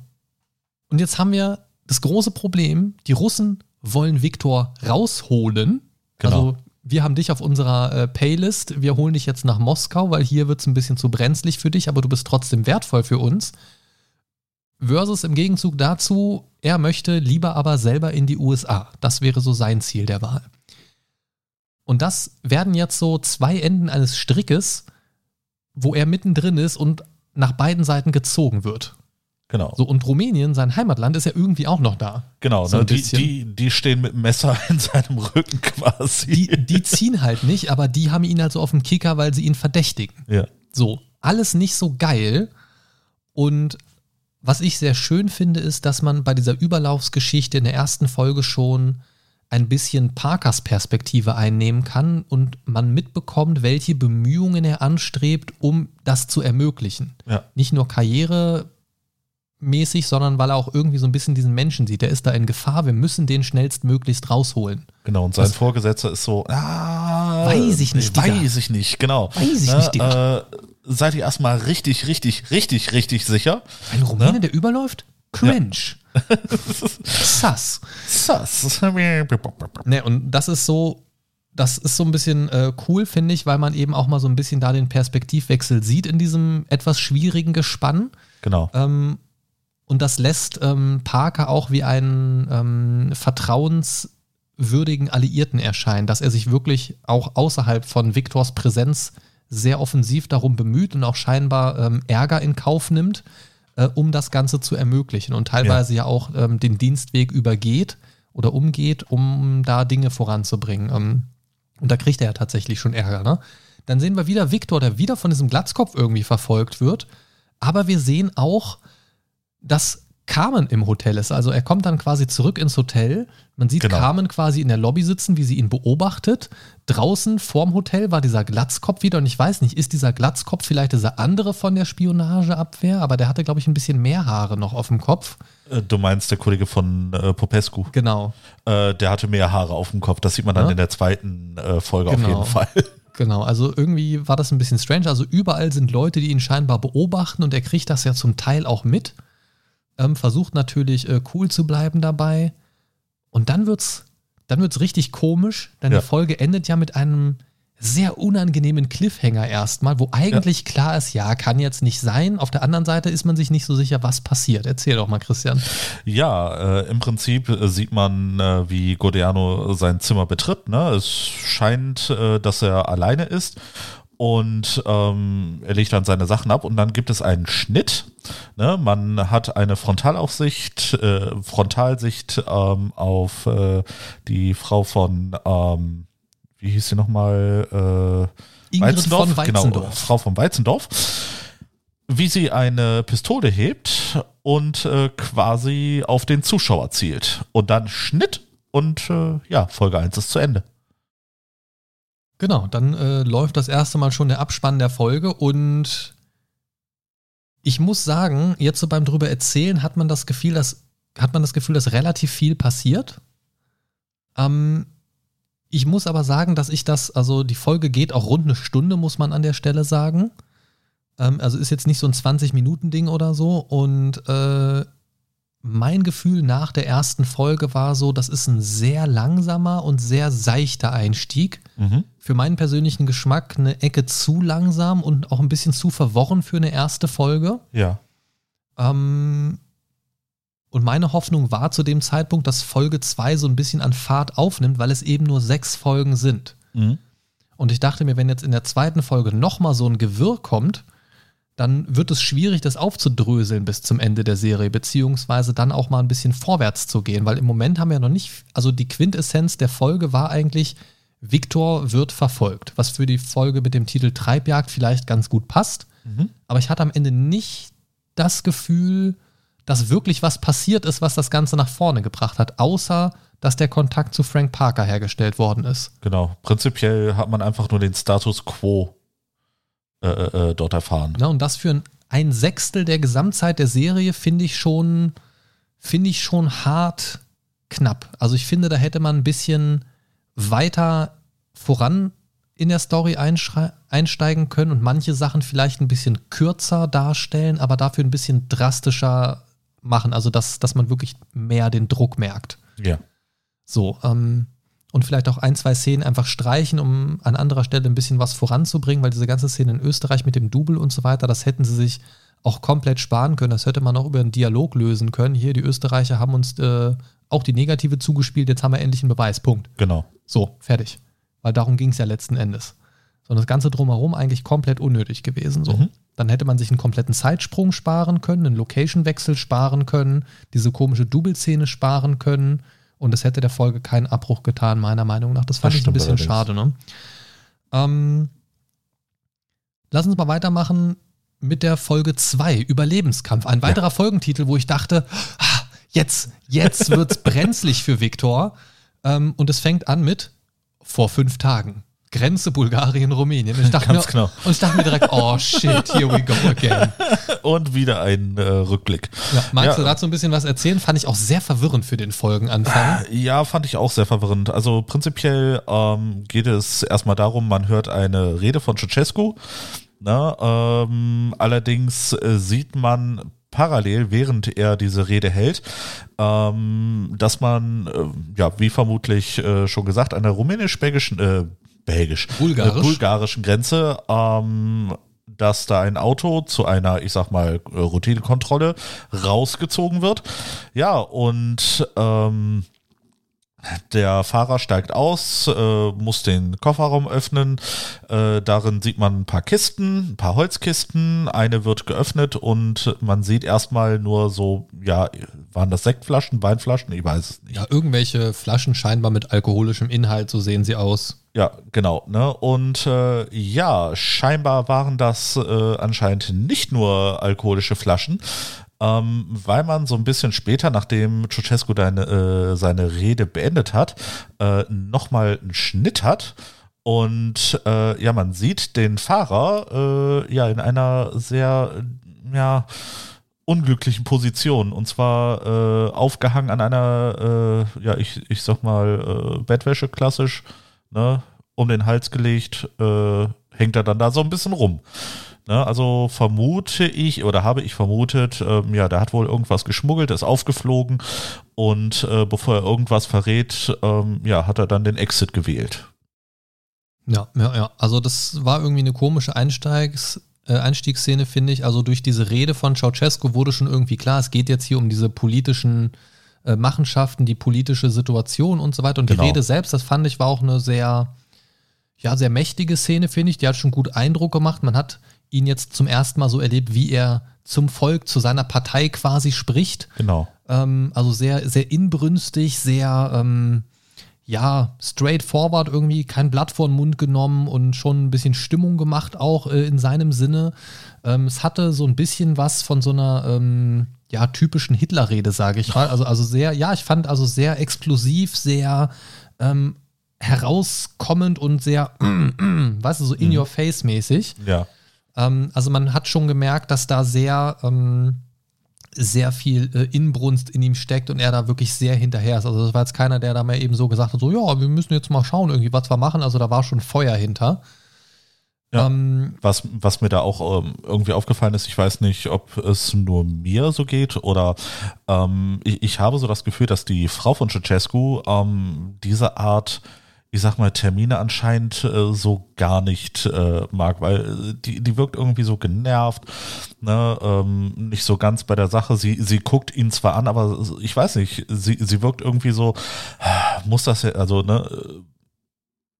[SPEAKER 2] Und jetzt haben wir das große Problem, die Russen wollen Viktor rausholen. Genau. Also wir haben dich auf unserer äh, Paylist, wir holen dich jetzt nach Moskau, weil hier wird es ein bisschen zu brenzlig für dich, aber du bist trotzdem wertvoll für uns. Versus im Gegenzug dazu, er möchte lieber aber selber in die USA. Das wäre so sein Ziel der Wahl. Und das werden jetzt so zwei Enden eines Strickes, wo er mittendrin ist und nach beiden Seiten gezogen wird.
[SPEAKER 3] Genau.
[SPEAKER 2] So, und Rumänien, sein Heimatland, ist ja irgendwie auch noch da.
[SPEAKER 3] Genau, so ne, die, die, die stehen mit dem Messer in seinem Rücken quasi.
[SPEAKER 2] Die, die ziehen halt nicht, aber die haben ihn halt so auf dem Kicker, weil sie ihn verdächtigen.
[SPEAKER 3] Ja.
[SPEAKER 2] So, alles nicht so geil. Und was ich sehr schön finde, ist, dass man bei dieser Überlaufsgeschichte in der ersten Folge schon ein bisschen Parkers Perspektive einnehmen kann und man mitbekommt, welche Bemühungen er anstrebt, um das zu ermöglichen.
[SPEAKER 3] Ja.
[SPEAKER 2] Nicht nur karrieremäßig, sondern weil er auch irgendwie so ein bisschen diesen Menschen sieht. Der ist da in Gefahr, wir müssen den schnellstmöglichst rausholen.
[SPEAKER 3] Genau, und sein das Vorgesetzter ist so, ah,
[SPEAKER 2] weiß ich nicht.
[SPEAKER 3] Digga. Weiß ich nicht, genau.
[SPEAKER 2] Weiß ich ne, nicht,
[SPEAKER 3] Digga. Äh, seid ihr erstmal richtig, richtig, richtig, richtig sicher.
[SPEAKER 2] Ein Rumäne, ne? der überläuft? Cringe. Ja. Sass.
[SPEAKER 3] Sass.
[SPEAKER 2] Ne, und das ist so, das ist so ein bisschen äh, cool, finde ich, weil man eben auch mal so ein bisschen da den Perspektivwechsel sieht in diesem etwas schwierigen Gespann.
[SPEAKER 3] Genau.
[SPEAKER 2] Ähm, und das lässt ähm, Parker auch wie einen ähm, vertrauenswürdigen Alliierten erscheinen, dass er sich wirklich auch außerhalb von Victors Präsenz sehr offensiv darum bemüht und auch scheinbar ähm, Ärger in Kauf nimmt äh, um das Ganze zu ermöglichen und teilweise ja, ja auch ähm, den Dienstweg übergeht oder umgeht, um da Dinge voranzubringen. Ähm, und da kriegt er ja tatsächlich schon Ärger. Ne? Dann sehen wir wieder Viktor, der wieder von diesem Glatzkopf irgendwie verfolgt wird. Aber wir sehen auch, dass Carmen im Hotel ist. Also er kommt dann quasi zurück ins Hotel. Man sieht
[SPEAKER 3] Genau.
[SPEAKER 2] Carmen quasi in der Lobby sitzen, wie sie ihn beobachtet. Draußen vorm Hotel war dieser Glatzkopf wieder und ich weiß nicht, ist dieser Glatzkopf vielleicht dieser andere von der Spionageabwehr, aber der hatte, glaube ich, ein bisschen mehr Haare noch auf dem Kopf.
[SPEAKER 3] Äh, Du meinst der Kollege von äh, Popescu.
[SPEAKER 2] Genau.
[SPEAKER 3] Äh, der hatte mehr Haare auf dem Kopf. Das sieht man dann
[SPEAKER 2] Ja.
[SPEAKER 3] in der zweiten äh, Folge auf
[SPEAKER 2] Genau.
[SPEAKER 3] jeden Fall.
[SPEAKER 2] Genau, also irgendwie war das ein bisschen strange. Also überall sind Leute, die ihn scheinbar beobachten und er kriegt das ja zum Teil auch mit. Ähm, versucht natürlich äh, cool zu bleiben dabei. Und dann wird's, dann wird's richtig komisch, denn
[SPEAKER 3] Ja.
[SPEAKER 2] die Folge endet ja mit einem sehr unangenehmen Cliffhanger erstmal, wo eigentlich klar ist, ja, kann jetzt nicht sein. Auf der anderen Seite ist man sich nicht so sicher, was passiert. Erzähl doch mal, Christian.
[SPEAKER 3] Ja, äh, im Prinzip äh, sieht man, äh, wie Gordiano sein Zimmer betritt. Ne? Es scheint, äh, dass er alleine ist und ähm, er legt dann seine Sachen ab und dann gibt es einen Schnitt. Ne? Man hat eine Frontalaufsicht, äh, Frontalsicht ähm, auf äh, die Frau von, ähm, wie hieß sie nochmal? Äh,
[SPEAKER 2] Ingrid von Weizendorf.
[SPEAKER 3] Genau, Frau von Weizendorf wie sie eine Pistole hebt und äh, quasi auf den Zuschauer zielt. Und dann Schnitt und äh, ja, Folge 1 ist zu Ende.
[SPEAKER 2] Genau, dann äh, läuft das erste Mal schon der Abspann der Folge und ich muss sagen, jetzt so beim drüber erzählen hat man das Gefühl, dass hat man das Gefühl, dass relativ viel passiert. Ähm, ich muss aber sagen, dass ich das, also die Folge geht auch rund eine Stunde, muss man an der Stelle sagen. Ähm, also ist jetzt nicht so ein 20-Minuten-Ding oder so. Und äh, mein Gefühl nach der ersten Folge war so, das ist ein sehr langsamer und sehr seichter Einstieg.
[SPEAKER 3] Mhm.
[SPEAKER 2] Für meinen persönlichen Geschmack eine Ecke zu langsam und auch ein bisschen zu verworren für eine erste Folge.
[SPEAKER 3] Ja.
[SPEAKER 2] Ähm, und meine Hoffnung war zu dem Zeitpunkt, dass Folge 2 so ein bisschen an Fahrt aufnimmt, weil es eben nur sechs Folgen sind.
[SPEAKER 3] Mhm.
[SPEAKER 2] Und ich dachte mir, wenn jetzt in der zweiten Folge nochmal so ein Gewirr kommt, dann wird es schwierig, das aufzudröseln bis zum Ende der Serie, beziehungsweise dann auch mal ein bisschen vorwärts zu gehen, weil im Moment haben wir noch nicht, also die Quintessenz der Folge war eigentlich, Viktor wird verfolgt, was für die Folge mit dem Titel Treibjagd vielleicht ganz gut passt.
[SPEAKER 3] Mhm.
[SPEAKER 2] Aber ich hatte am Ende nicht das Gefühl, dass wirklich was passiert ist, was das Ganze nach vorne gebracht hat, außer dass der Kontakt zu Frank Parker hergestellt worden ist.
[SPEAKER 3] Genau. Prinzipiell hat man einfach nur den Status quo äh, äh, äh, dort erfahren.
[SPEAKER 2] Ja, und das für ein, ein Sechstel der Gesamtzeit der Serie finde ich schon, finde ich schon hart knapp. Also ich finde, da hätte man ein bisschen weiter voran in der Story einsteigen können und manche Sachen vielleicht ein bisschen kürzer darstellen, aber dafür ein bisschen drastischer machen. Also dass, dass man wirklich mehr den Druck merkt.
[SPEAKER 3] Ja.
[SPEAKER 2] So, ähm, und vielleicht auch ein, zwei Szenen einfach streichen, um an anderer Stelle ein bisschen was voranzubringen, weil diese ganze Szene in Österreich mit dem Double und so weiter, das hätten sie sich auch komplett sparen können. Das hätte man auch über einen Dialog lösen können. Hier, die Österreicher haben uns äh, auch die Negative zugespielt, jetzt haben wir endlich einen Beweis. Punkt.
[SPEAKER 3] Genau.
[SPEAKER 2] So, fertig. Weil darum ging es ja letzten Endes. Sondern das Ganze drumherum eigentlich komplett unnötig gewesen. So.
[SPEAKER 3] Mhm.
[SPEAKER 2] Dann hätte man sich einen kompletten Zeitsprung sparen können, einen Location-Wechsel sparen können, diese komische Double-Szene sparen können. Und es hätte der Folge keinen Abbruch getan, meiner Meinung nach. Das fand
[SPEAKER 3] Das
[SPEAKER 2] ich ein bisschen
[SPEAKER 3] allerdings.
[SPEAKER 2] schade. Ne? Ähm, lass uns mal weitermachen mit der Folge 2, Überlebenskampf. Ein weiterer Folgentitel, wo ich dachte, ah, jetzt, jetzt wird's brenzlig für Viktor. Ähm, und es fängt an mit vor fünf Tagen. Grenze Bulgarien, Rumänien. Und ich dachte,
[SPEAKER 3] Ganz
[SPEAKER 2] mir,
[SPEAKER 3] genau.
[SPEAKER 2] und ich dachte mir direkt, oh shit, here we go again.
[SPEAKER 3] Und wieder ein äh, Rückblick.
[SPEAKER 2] Ja, magst
[SPEAKER 3] Ja.
[SPEAKER 2] du dazu ein bisschen was erzählen? Fand ich auch sehr verwirrend für den Folgenanfang.
[SPEAKER 3] Ja, fand ich auch sehr verwirrend. Also prinzipiell ähm, geht es erstmal darum, man hört eine Rede von Ceausescu. Ne, ähm, allerdings äh, sieht man parallel, während er diese Rede hält, ähm, dass man, äh, ja, wie vermutlich äh, schon gesagt, der rumänisch-belgischen, äh, belgisch,
[SPEAKER 2] Bulgarisch.
[SPEAKER 3] bulgarischen Grenze, ähm, dass da ein Auto zu einer, ich sag mal, äh, Routinekontrolle rausgezogen wird. Ja, und ähm, der Fahrer steigt aus, äh, muss den Kofferraum öffnen. Äh, darin sieht man ein paar Kisten, ein paar Holzkisten. Eine wird geöffnet und man sieht erstmal nur so, ja, waren das Sektflaschen, Weinflaschen? Ich weiß es nicht.
[SPEAKER 2] Ja, irgendwelche Flaschen scheinbar mit alkoholischem Inhalt, so sehen sie aus.
[SPEAKER 3] Ja, genau. Ne? Und äh, ja, scheinbar waren das äh, anscheinend nicht nur alkoholische Flaschen. ähm, weil man so ein bisschen später, nachdem Ceausescu deine, äh, seine Rede beendet hat, äh, nochmal einen Schnitt hat. Und äh, ja, man sieht den Fahrer äh, ja in einer sehr, ja, unglücklichen Position. Und zwar äh, aufgehangen an einer, ja, ich, ich sag mal, Bettwäsche klassisch, ne, um den Hals gelegt, äh, hängt er dann da so ein bisschen rum. Ne, also vermute ich oder habe ich vermutet, ähm, ja, der hat wohl irgendwas geschmuggelt, ist aufgeflogen und äh, bevor er irgendwas verrät, ähm, ja, hat er dann den Exit gewählt.
[SPEAKER 2] Ja, ja, ja. Also das war irgendwie eine komische Einsteigs, äh, Einstiegsszene, finde ich. Also durch diese Rede von Ceausescu wurde schon irgendwie klar, es geht jetzt hier um diese politischen äh, Machenschaften, die politische Situation und so weiter. Und
[SPEAKER 3] Genau.
[SPEAKER 2] die Rede selbst, das fand ich, war auch eine sehr, ja, sehr mächtige Szene, finde ich. Die hat schon gut Eindruck gemacht. Man hat ihn jetzt zum ersten Mal so erlebt, wie er zum Volk, zu seiner Partei quasi spricht.
[SPEAKER 3] Genau.
[SPEAKER 2] Ähm, also sehr, sehr inbrünstig, sehr, ähm, ja, straightforward irgendwie, kein Blatt vor den Mund genommen und schon ein bisschen Stimmung gemacht auch äh, in seinem Sinne. Ähm, es hatte so ein bisschen was von so einer, ähm, ja, typischen Hitler-Rede, sage ich mal. Also, also sehr, ja, ich fand also sehr explosiv, sehr ähm, herauskommend und sehr, weißt du, so in your face mäßig.
[SPEAKER 3] Ja.
[SPEAKER 2] Ähm, also man hat schon gemerkt, dass da sehr, ähm, sehr viel äh, Inbrunst in ihm steckt und er da wirklich sehr hinterher ist. Also das war jetzt keiner, der da mal eben so gesagt hat, so ja, wir müssen jetzt mal schauen, irgendwie, was wir machen. Also da war schon Feuer hinter.
[SPEAKER 3] Ja.
[SPEAKER 2] Ähm,
[SPEAKER 3] Was, was mir da auch ähm, irgendwie aufgefallen ist, ich weiß nicht, ob es nur mir so geht oder ähm, ich, ich habe so das Gefühl, dass die Frau von Ceausescu ähm, diese Art, ich sag mal, Termine anscheinend äh, so gar nicht äh, mag, weil äh, die, die wirkt irgendwie so genervt, ne, ähm, nicht so ganz bei der Sache. Sie, sie guckt ihn zwar an, aber ich weiß nicht, sie, sie wirkt irgendwie so, ah, muss das ja, also, ne,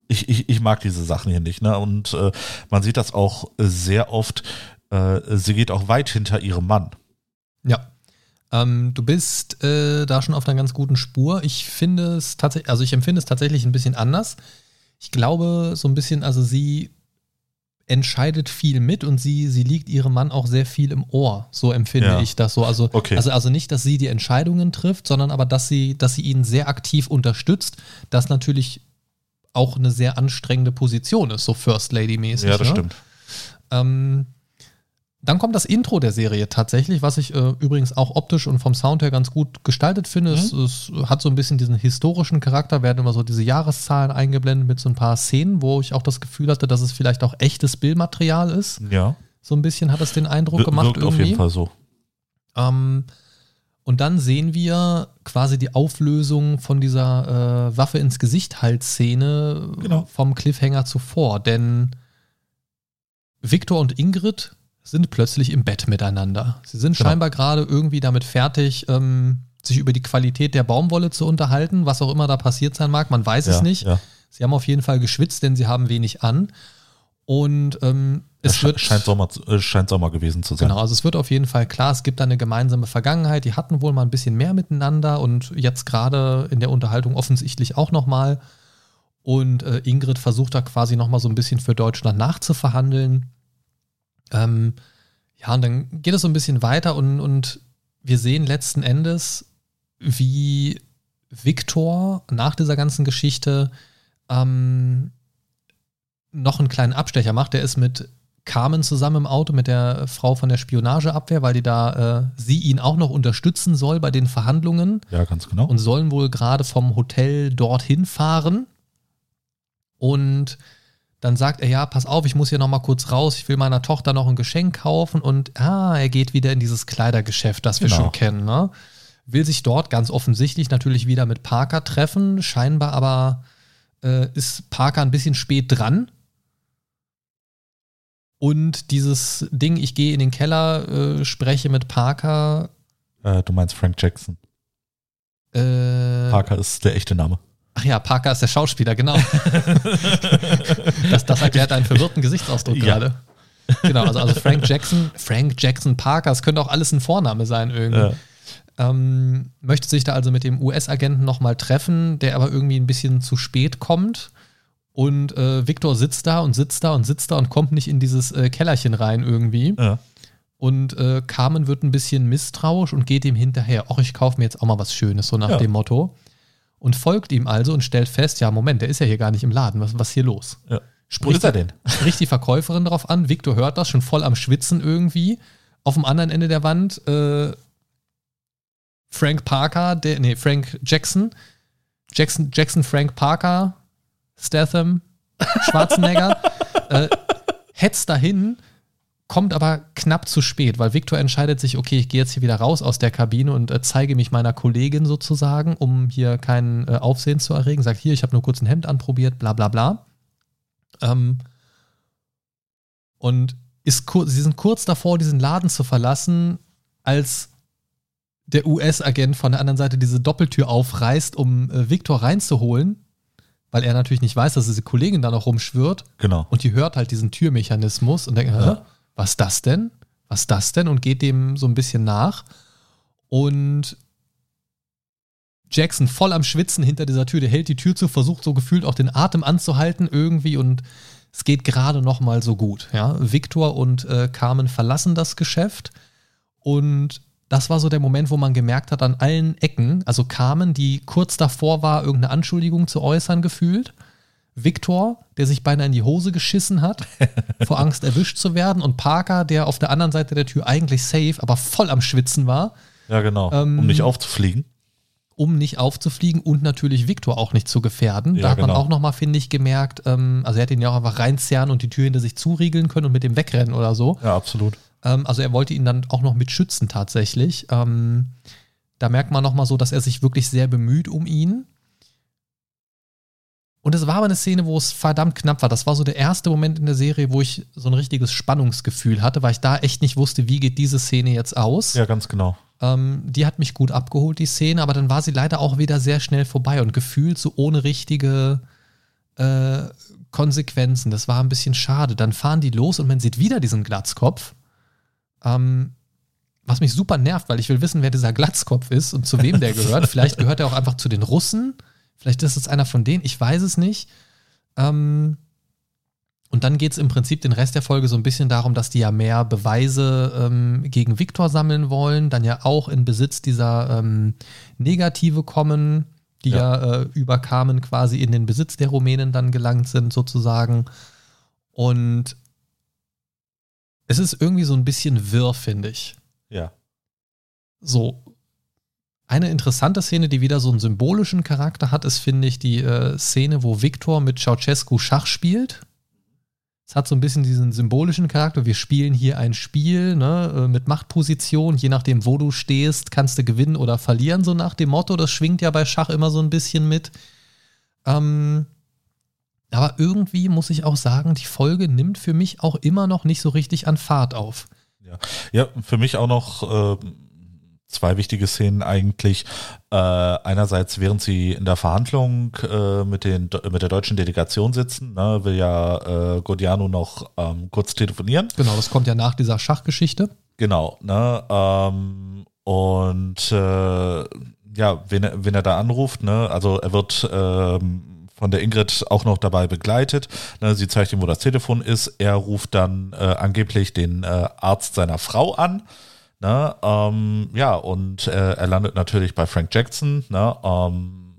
[SPEAKER 3] ich, ich, ich mag diese Sachen hier nicht, ne? Und äh, man sieht das auch sehr oft, äh, sie geht auch weit hinter ihrem Mann.
[SPEAKER 2] ja. Ähm, du bist äh, da schon auf einer ganz guten Spur. Ich finde es tatsächlich, also ich empfinde es tatsächlich ein bisschen anders. Ich glaube, so ein bisschen, also sie entscheidet viel mit und sie, sie liegt ihrem Mann auch sehr viel im Ohr. So empfinde
[SPEAKER 3] Ja.
[SPEAKER 2] ich das so. Also,
[SPEAKER 3] Okay.
[SPEAKER 2] also, also nicht, dass sie die Entscheidungen trifft, sondern aber, dass sie, dass sie ihn sehr aktiv unterstützt, das natürlich auch eine sehr anstrengende Position ist, so First Lady-mäßig.
[SPEAKER 3] Ja, das
[SPEAKER 2] ne?
[SPEAKER 3] stimmt.
[SPEAKER 2] Ähm, dann kommt das Intro der Serie tatsächlich, was ich äh, übrigens auch optisch und vom Sound her ganz gut gestaltet finde. Es, es hat so ein bisschen diesen historischen Charakter, werden immer so diese Jahreszahlen eingeblendet mit so ein paar Szenen, wo ich auch das Gefühl hatte, dass es vielleicht auch echtes Bildmaterial ist.
[SPEAKER 3] Ja,
[SPEAKER 2] So ein bisschen hat es den Eindruck
[SPEAKER 3] wir-
[SPEAKER 2] gemacht
[SPEAKER 3] wirkt auf
[SPEAKER 2] irgendwie.
[SPEAKER 3] jeden Fall so.
[SPEAKER 2] Ähm, und dann sehen wir quasi die Auflösung von dieser äh, Waffe ins Gesicht Halsszene
[SPEAKER 3] Genau.
[SPEAKER 2] vom Cliffhanger zuvor, denn Victor und Ingrid sind plötzlich im Bett miteinander. Sie sind
[SPEAKER 3] Genau.
[SPEAKER 2] scheinbar gerade irgendwie damit fertig, ähm, sich über die Qualität der Baumwolle zu unterhalten, was auch immer da passiert sein mag. Man weiß es
[SPEAKER 3] Ja,
[SPEAKER 2] nicht.
[SPEAKER 3] Ja.
[SPEAKER 2] Sie haben auf jeden Fall geschwitzt, denn sie haben wenig an. Und ähm,
[SPEAKER 3] Es
[SPEAKER 2] wird
[SPEAKER 3] scheint, Sommer, äh, scheint Sommer gewesen zu sein.
[SPEAKER 2] Genau, also es wird auf jeden Fall klar, es gibt da eine gemeinsame Vergangenheit, die hatten wohl mal ein bisschen mehr miteinander und jetzt gerade in der Unterhaltung offensichtlich auch nochmal. Und äh, Ingrid versucht da quasi nochmal so ein bisschen für Deutschland nachzuverhandeln. Ähm, ja, und dann geht es so ein bisschen weiter und, und wir sehen letzten Endes, wie Viktor nach dieser ganzen Geschichte ähm, noch einen kleinen Abstecher macht. Der ist mit Carmen zusammen im Auto, mit der Frau von der Spionageabwehr, weil die da, äh, sie ihn auch noch unterstützen soll bei den Verhandlungen
[SPEAKER 3] Ja, ganz genau.
[SPEAKER 2] und sollen wohl gerade vom Hotel dorthin fahren. Und dann sagt er, ja, pass auf, ich muss hier noch mal kurz raus, ich will meiner Tochter noch ein Geschenk kaufen und ah, er geht wieder in dieses Kleidergeschäft, das wir
[SPEAKER 3] Genau.
[SPEAKER 2] schon kennen, ne? Will sich dort ganz offensichtlich natürlich wieder mit Parker treffen, scheinbar aber äh, ist Parker ein bisschen spät dran. Und dieses Ding, ich gehe in den Keller, äh, spreche mit Parker.
[SPEAKER 3] Äh, du meinst Frank Jackson.
[SPEAKER 2] Äh,
[SPEAKER 3] Parker ist der echte Name.
[SPEAKER 2] Ach ja, Parker ist der Schauspieler, genau. das, das erklärt einen verwirrten Gesichtsausdruck
[SPEAKER 3] Ja.
[SPEAKER 2] gerade. Genau, also, also Frank Jackson, Frank Jackson Parker, es könnte auch alles ein Vorname sein irgendwie.
[SPEAKER 3] Äh,
[SPEAKER 2] Ähm, möchte sich da also mit dem US-Agenten nochmal treffen, der aber irgendwie ein bisschen zu spät kommt. Und äh, Victor sitzt da und sitzt da und sitzt da und kommt nicht in dieses äh, Kellerchen rein irgendwie.
[SPEAKER 3] ja.
[SPEAKER 2] Und äh, Carmen wird ein bisschen misstrauisch und geht ihm hinterher. Ach, ich kaufe mir jetzt auch mal was Schönes, so nach
[SPEAKER 3] Ja.
[SPEAKER 2] dem Motto. Und folgt ihm also und stellt fest, ja, Moment, der ist ja hier gar nicht im Laden. Was, was ist hier los?
[SPEAKER 3] Ja. Wo
[SPEAKER 2] Spricht
[SPEAKER 3] ist er denn?
[SPEAKER 2] Spricht die Verkäuferin darauf an. Victor hört das, schon voll am Schwitzen irgendwie. Auf dem anderen Ende der Wand äh, Frank Parker, der, nee, Frank Jackson. Jackson, Jackson Frank Parker, Statham, Schwarzenegger, äh, hetzt dahin, kommt aber knapp zu spät, weil Victor entscheidet sich, okay, ich gehe jetzt hier wieder raus aus der Kabine und äh, zeige mich meiner Kollegin sozusagen, um hier keinen äh, Aufsehen zu erregen. Sagt, hier, ich habe nur kurz ein Hemd anprobiert, bla bla bla. Ähm, und ist sie sind kurz davor, diesen Laden zu verlassen, als der US-Agent von der anderen Seite diese Doppeltür aufreißt, um äh, Victor reinzuholen, weil er natürlich nicht weiß, dass diese Kollegin da noch rumschwirrt
[SPEAKER 3] Genau.
[SPEAKER 2] und die hört halt diesen Türmechanismus und denkt,
[SPEAKER 3] Ja.
[SPEAKER 2] was ist das denn? Was ist das denn? Und geht dem so ein bisschen nach. Und Jackson voll am Schwitzen hinter dieser Tür, der hält die Tür zu, versucht so gefühlt auch den Atem anzuhalten irgendwie und es geht gerade noch mal so gut. Ja? Victor und äh, Carmen verlassen das Geschäft und das war so der Moment, wo man gemerkt hat, an allen Ecken, also Carmen, die kurz davor war, irgendeine Anschuldigung zu äußern, gefühlt. Victor, der sich beinahe in die Hose geschissen hat, vor Angst erwischt zu werden. Und Parker, der auf der anderen Seite der Tür eigentlich safe, aber voll am Schwitzen war,
[SPEAKER 3] Ja, genau.
[SPEAKER 2] Ähm,
[SPEAKER 3] um nicht aufzufliegen.
[SPEAKER 2] um nicht aufzufliegen und natürlich Victor auch nicht zu gefährden.
[SPEAKER 3] Ja,
[SPEAKER 2] da hat man
[SPEAKER 3] genau.
[SPEAKER 2] auch nochmal, finde ich, gemerkt, ähm, also er hätte ihn ja auch einfach reinzerren und die Tür hinter sich zuriegeln können und mit dem wegrennen oder so.
[SPEAKER 3] Ja, absolut.
[SPEAKER 2] Ähm, also er wollte ihn dann auch noch mit schützen tatsächlich. Ähm, da merkt man nochmal so, dass er sich wirklich sehr bemüht um ihn. Und es war aber eine Szene, wo es verdammt knapp war. Das war so der erste Moment in der Serie, wo ich so ein richtiges Spannungsgefühl hatte, weil ich da echt nicht wusste, wie geht diese Szene jetzt aus.
[SPEAKER 3] Ja, ganz genau.
[SPEAKER 2] Ähm, die hat mich gut abgeholt, die Szene, aber dann war sie leider auch wieder sehr schnell vorbei und gefühlt so ohne richtige äh, Konsequenzen. Das war ein bisschen schade. Dann fahren die los und man sieht wieder diesen Glatzkopf. Ähm, was mich super nervt, weil ich will wissen, wer dieser Glatzkopf ist und zu wem der gehört. Vielleicht gehört er auch einfach zu den Russen. Vielleicht ist es einer von denen. Ich weiß es nicht. Ähm, und dann geht es im Prinzip den Rest der Folge so ein bisschen darum, dass die ja mehr Beweise ähm, gegen Viktor sammeln wollen, dann ja auch in Besitz dieser ähm, Negative kommen, die ja,
[SPEAKER 3] Ja.
[SPEAKER 2] äh, über Carmen quasi in den Besitz der Rumänen dann gelangt sind, sozusagen. Und es ist irgendwie so ein bisschen wirr, finde ich.
[SPEAKER 3] Ja.
[SPEAKER 2] So. Eine interessante Szene, die wieder so einen symbolischen Charakter hat, ist, finde ich, die äh, Szene, wo Viktor mit Ceausescu Schach spielt. Es hat so ein bisschen diesen symbolischen Charakter. Wir spielen hier ein Spiel ne, äh, mit Machtposition. Je nachdem, wo du stehst, kannst du gewinnen oder verlieren, so nach dem Motto. Das schwingt ja bei Schach immer so ein bisschen mit. Ähm, aber irgendwie muss ich auch sagen, die Folge nimmt für mich auch immer noch nicht so richtig an Fahrt auf.
[SPEAKER 3] Ja, ja für mich auch noch äh, zwei wichtige Szenen eigentlich. Äh, einerseits, während sie in der Verhandlung äh, mit, den, mit der deutschen Delegation sitzen, ne, will ja äh, Godiano noch ähm, kurz telefonieren.
[SPEAKER 2] Genau, das kommt ja nach dieser Schachgeschichte.
[SPEAKER 3] Genau, ne? Ähm, und äh, ja, wen, er- wen er da anruft, ne? Also er wird ähm, von der Ingrid auch noch dabei begleitet. Ne? Sie zeigt ihm, wo das Telefon ist. Er ruft dann äh, angeblich den äh, Arzt seiner Frau an. Ne? Ähm, ja, und äh, er landet natürlich bei Frank Jackson. Ne? Ähm,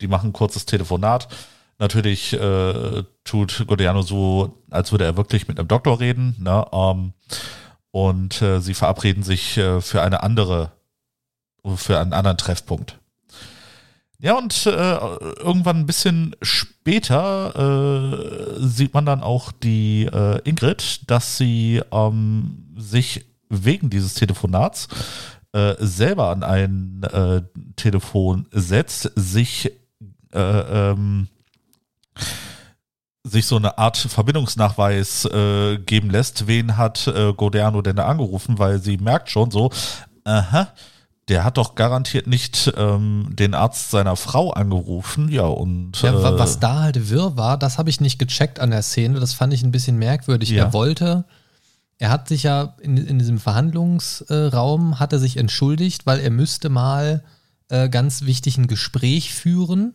[SPEAKER 3] die machen ein kurzes Telefonat. Natürlich äh, tut Godiano so, als würde er wirklich mit einem Doktor reden. Ne? Ähm, und äh, sie verabreden sich äh, für eine andere, für einen anderen Treffpunkt. Ja, und äh, irgendwann ein bisschen später äh, sieht man dann auch die äh, Ingrid, dass sie ähm, sich wegen dieses Telefonats äh, selber an ein äh, Telefon setzt, sich äh, ähm, sich so eine Art Verbindungsnachweis geben lässt, wen hat äh, Goderno denn da angerufen, weil sie merkt schon so, aha, der hat doch garantiert nicht ähm, den Arzt seiner Frau angerufen, ja und
[SPEAKER 2] Ja,
[SPEAKER 3] äh,
[SPEAKER 2] was da halt wirr war, das habe ich nicht gecheckt an der Szene. Das fand ich ein bisschen merkwürdig.
[SPEAKER 3] Ja.
[SPEAKER 2] Er wollte, er hat sich ja in, in diesem Verhandlungsraum, hat er sich entschuldigt, weil er müsste mal äh, ganz wichtig ein Gespräch führen.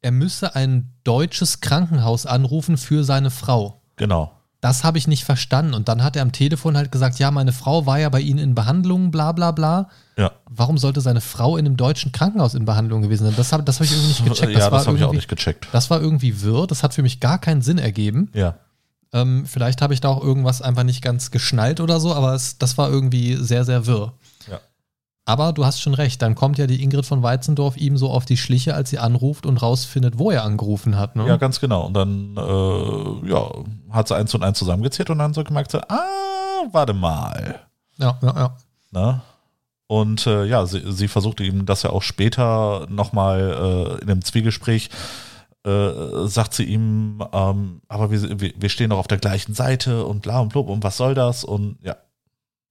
[SPEAKER 2] Er müsse ein deutsches Krankenhaus anrufen für seine Frau.
[SPEAKER 3] genau,
[SPEAKER 2] das habe ich nicht verstanden. Und dann hat er am Telefon halt gesagt, ja, meine Frau war ja bei Ihnen in Behandlung, bla bla bla.
[SPEAKER 3] Ja.
[SPEAKER 2] Warum sollte seine Frau in einem deutschen Krankenhaus in Behandlung gewesen sein? Das habe das hab ich irgendwie nicht gecheckt.
[SPEAKER 3] ja, das,
[SPEAKER 2] war
[SPEAKER 3] habe ich auch
[SPEAKER 2] irgendwie-
[SPEAKER 3] nicht gecheckt.
[SPEAKER 2] Das war irgendwie wirr, das hat für mich gar keinen Sinn ergeben.
[SPEAKER 3] Ja.
[SPEAKER 2] Ähm, vielleicht habe ich da auch irgendwas einfach nicht ganz geschnallt oder so, aber es, das war irgendwie sehr, sehr wirr. Aber du hast schon recht, dann kommt ja die Ingrid von Weizendorf ihm so auf die Schliche, als sie anruft und rausfindet, wo er angerufen hat. Ne?
[SPEAKER 3] Ja, ganz genau. Und dann äh, ja, hat sie eins und eins zusammengezählt und dann so gemerkt, so, ah, warte mal.
[SPEAKER 2] ja, ja, ja.
[SPEAKER 3] Ne? Und äh, ja, sie, sie versuchte ihm das ja auch später nochmal äh, in einem Zwiegespräch, äh, sagt sie ihm, ähm, aber wir, wir, wir stehen doch auf der gleichen Seite und bla und blub und was soll das? Und ja,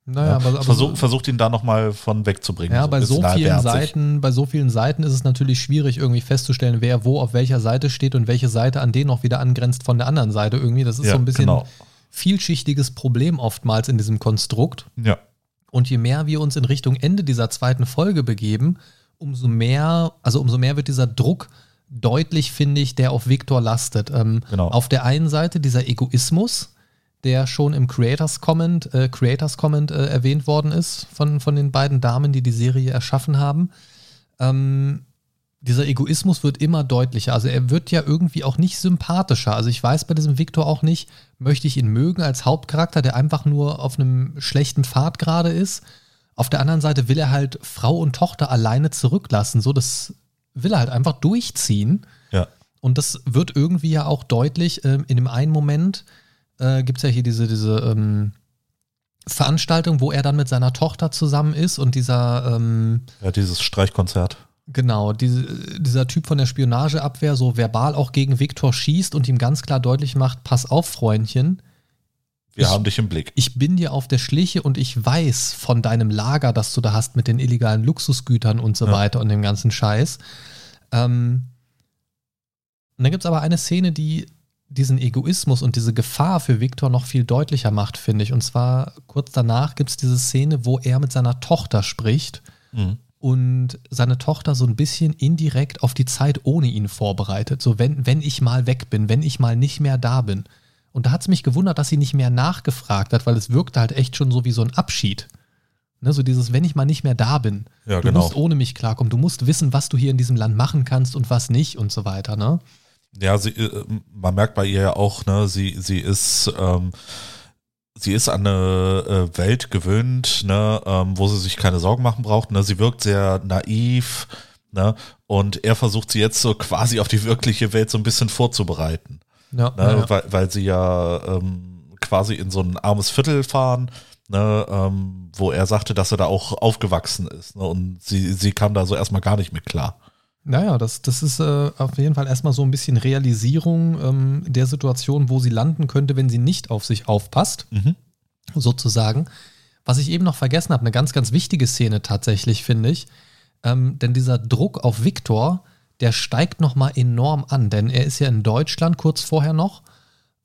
[SPEAKER 2] Naja,
[SPEAKER 3] ja
[SPEAKER 2] aber, aber
[SPEAKER 3] versuch, versucht ihn da nochmal von wegzubringen.
[SPEAKER 2] Ja,
[SPEAKER 3] ein
[SPEAKER 2] bei so vielen. Seiten, bei so vielen Seiten ist es natürlich schwierig, irgendwie festzustellen, wer wo auf welcher Seite steht und welche Seite an den noch wieder angrenzt von der anderen Seite irgendwie. Das ist
[SPEAKER 3] Ja,
[SPEAKER 2] so ein bisschen
[SPEAKER 3] genau.
[SPEAKER 2] vielschichtiges Problem oftmals in diesem Konstrukt.
[SPEAKER 3] Ja,
[SPEAKER 2] Und je mehr wir uns in Richtung Ende dieser zweiten Folge begeben, umso mehr, also umso mehr wird dieser Druck deutlich, finde ich, der auf Victor lastet. Ähm,
[SPEAKER 3] Genau.
[SPEAKER 2] Auf der einen Seite dieser Egoismus, der schon im Creators Comment, äh, Creators Comment äh, erwähnt worden ist von, von den beiden Damen, die die Serie erschaffen haben. Ähm, dieser Egoismus wird immer deutlicher. Also er wird ja irgendwie auch nicht sympathischer. Also ich weiß bei diesem Victor auch nicht, möchte ich ihn mögen als Hauptcharakter, der einfach nur auf einem schlechten Pfad gerade ist. Auf der anderen Seite will er halt Frau und Tochter alleine zurücklassen. So, das will er halt einfach durchziehen.
[SPEAKER 3] ja,
[SPEAKER 2] Und das wird irgendwie ja auch deutlich. Ähm, in dem einen Moment äh, gibt es ja hier diese, diese ähm, Veranstaltung, wo er dann mit seiner Tochter zusammen ist und dieser, ähm,
[SPEAKER 3] ja, dieses Streichkonzert.
[SPEAKER 2] genau, diese, dieser Typ von der Spionageabwehr so verbal auch gegen Viktor schießt und ihm ganz klar deutlich macht, pass auf, Freundchen,
[SPEAKER 3] Wir
[SPEAKER 2] Ich-
[SPEAKER 3] haben dich im Blick.
[SPEAKER 2] ich bin dir auf der Schliche und ich weiß von deinem Lager, das du da hast mit den illegalen Luxusgütern und so
[SPEAKER 3] Ja.
[SPEAKER 2] weiter und dem ganzen Scheiß. Ähm, und dann gibt es aber eine Szene, die diesen Egoismus und diese Gefahr für Viktor noch viel deutlicher macht, finde ich. Und zwar kurz danach gibt es diese Szene, wo er mit seiner Tochter spricht
[SPEAKER 3] Mhm.
[SPEAKER 2] und seine Tochter so ein bisschen indirekt auf die Zeit ohne ihn vorbereitet. So, wenn, wenn ich mal weg bin, wenn ich mal nicht mehr da bin. Und da hat es mich gewundert, dass sie nicht mehr nachgefragt hat, weil es wirkte halt echt schon so wie so ein Abschied. Ne, so dieses, wenn ich mal nicht mehr da bin,
[SPEAKER 3] Ja,
[SPEAKER 2] du
[SPEAKER 3] genau.
[SPEAKER 2] musst ohne mich klarkommen, du musst wissen, was du hier in diesem Land machen kannst und was nicht und so weiter, ne?
[SPEAKER 3] Ja, sie, äh, man merkt bei ihr ja auch, ne, sie, sie ist, ähm, sie ist an eine äh, Welt gewöhnt, ne, ähm, wo sie sich keine Sorgen machen braucht. Ne, sie wirkt sehr naiv, ne, und er versucht sie jetzt so quasi auf die wirkliche Welt so ein bisschen vorzubereiten,
[SPEAKER 2] Ja,
[SPEAKER 3] ne,
[SPEAKER 2] ja, ja.
[SPEAKER 3] Weil, weil sie ja ähm, quasi in so ein armes Viertel fahren, ne, ähm, wo er sagte, dass er da auch aufgewachsen ist, ne, und sie, sie kam da so erstmal gar nicht mit klar.
[SPEAKER 2] Naja, das, das ist äh, auf jeden Fall erstmal so ein bisschen Realisierung ähm, der Situation, wo sie landen könnte, wenn sie nicht auf sich aufpasst,
[SPEAKER 3] Mhm.
[SPEAKER 2] sozusagen. Was ich eben noch vergessen habe, eine ganz, ganz wichtige Szene tatsächlich, finde ich. Ähm, denn dieser Druck auf Viktor, der steigt nochmal enorm an, denn er ist ja in Deutschland kurz vorher noch.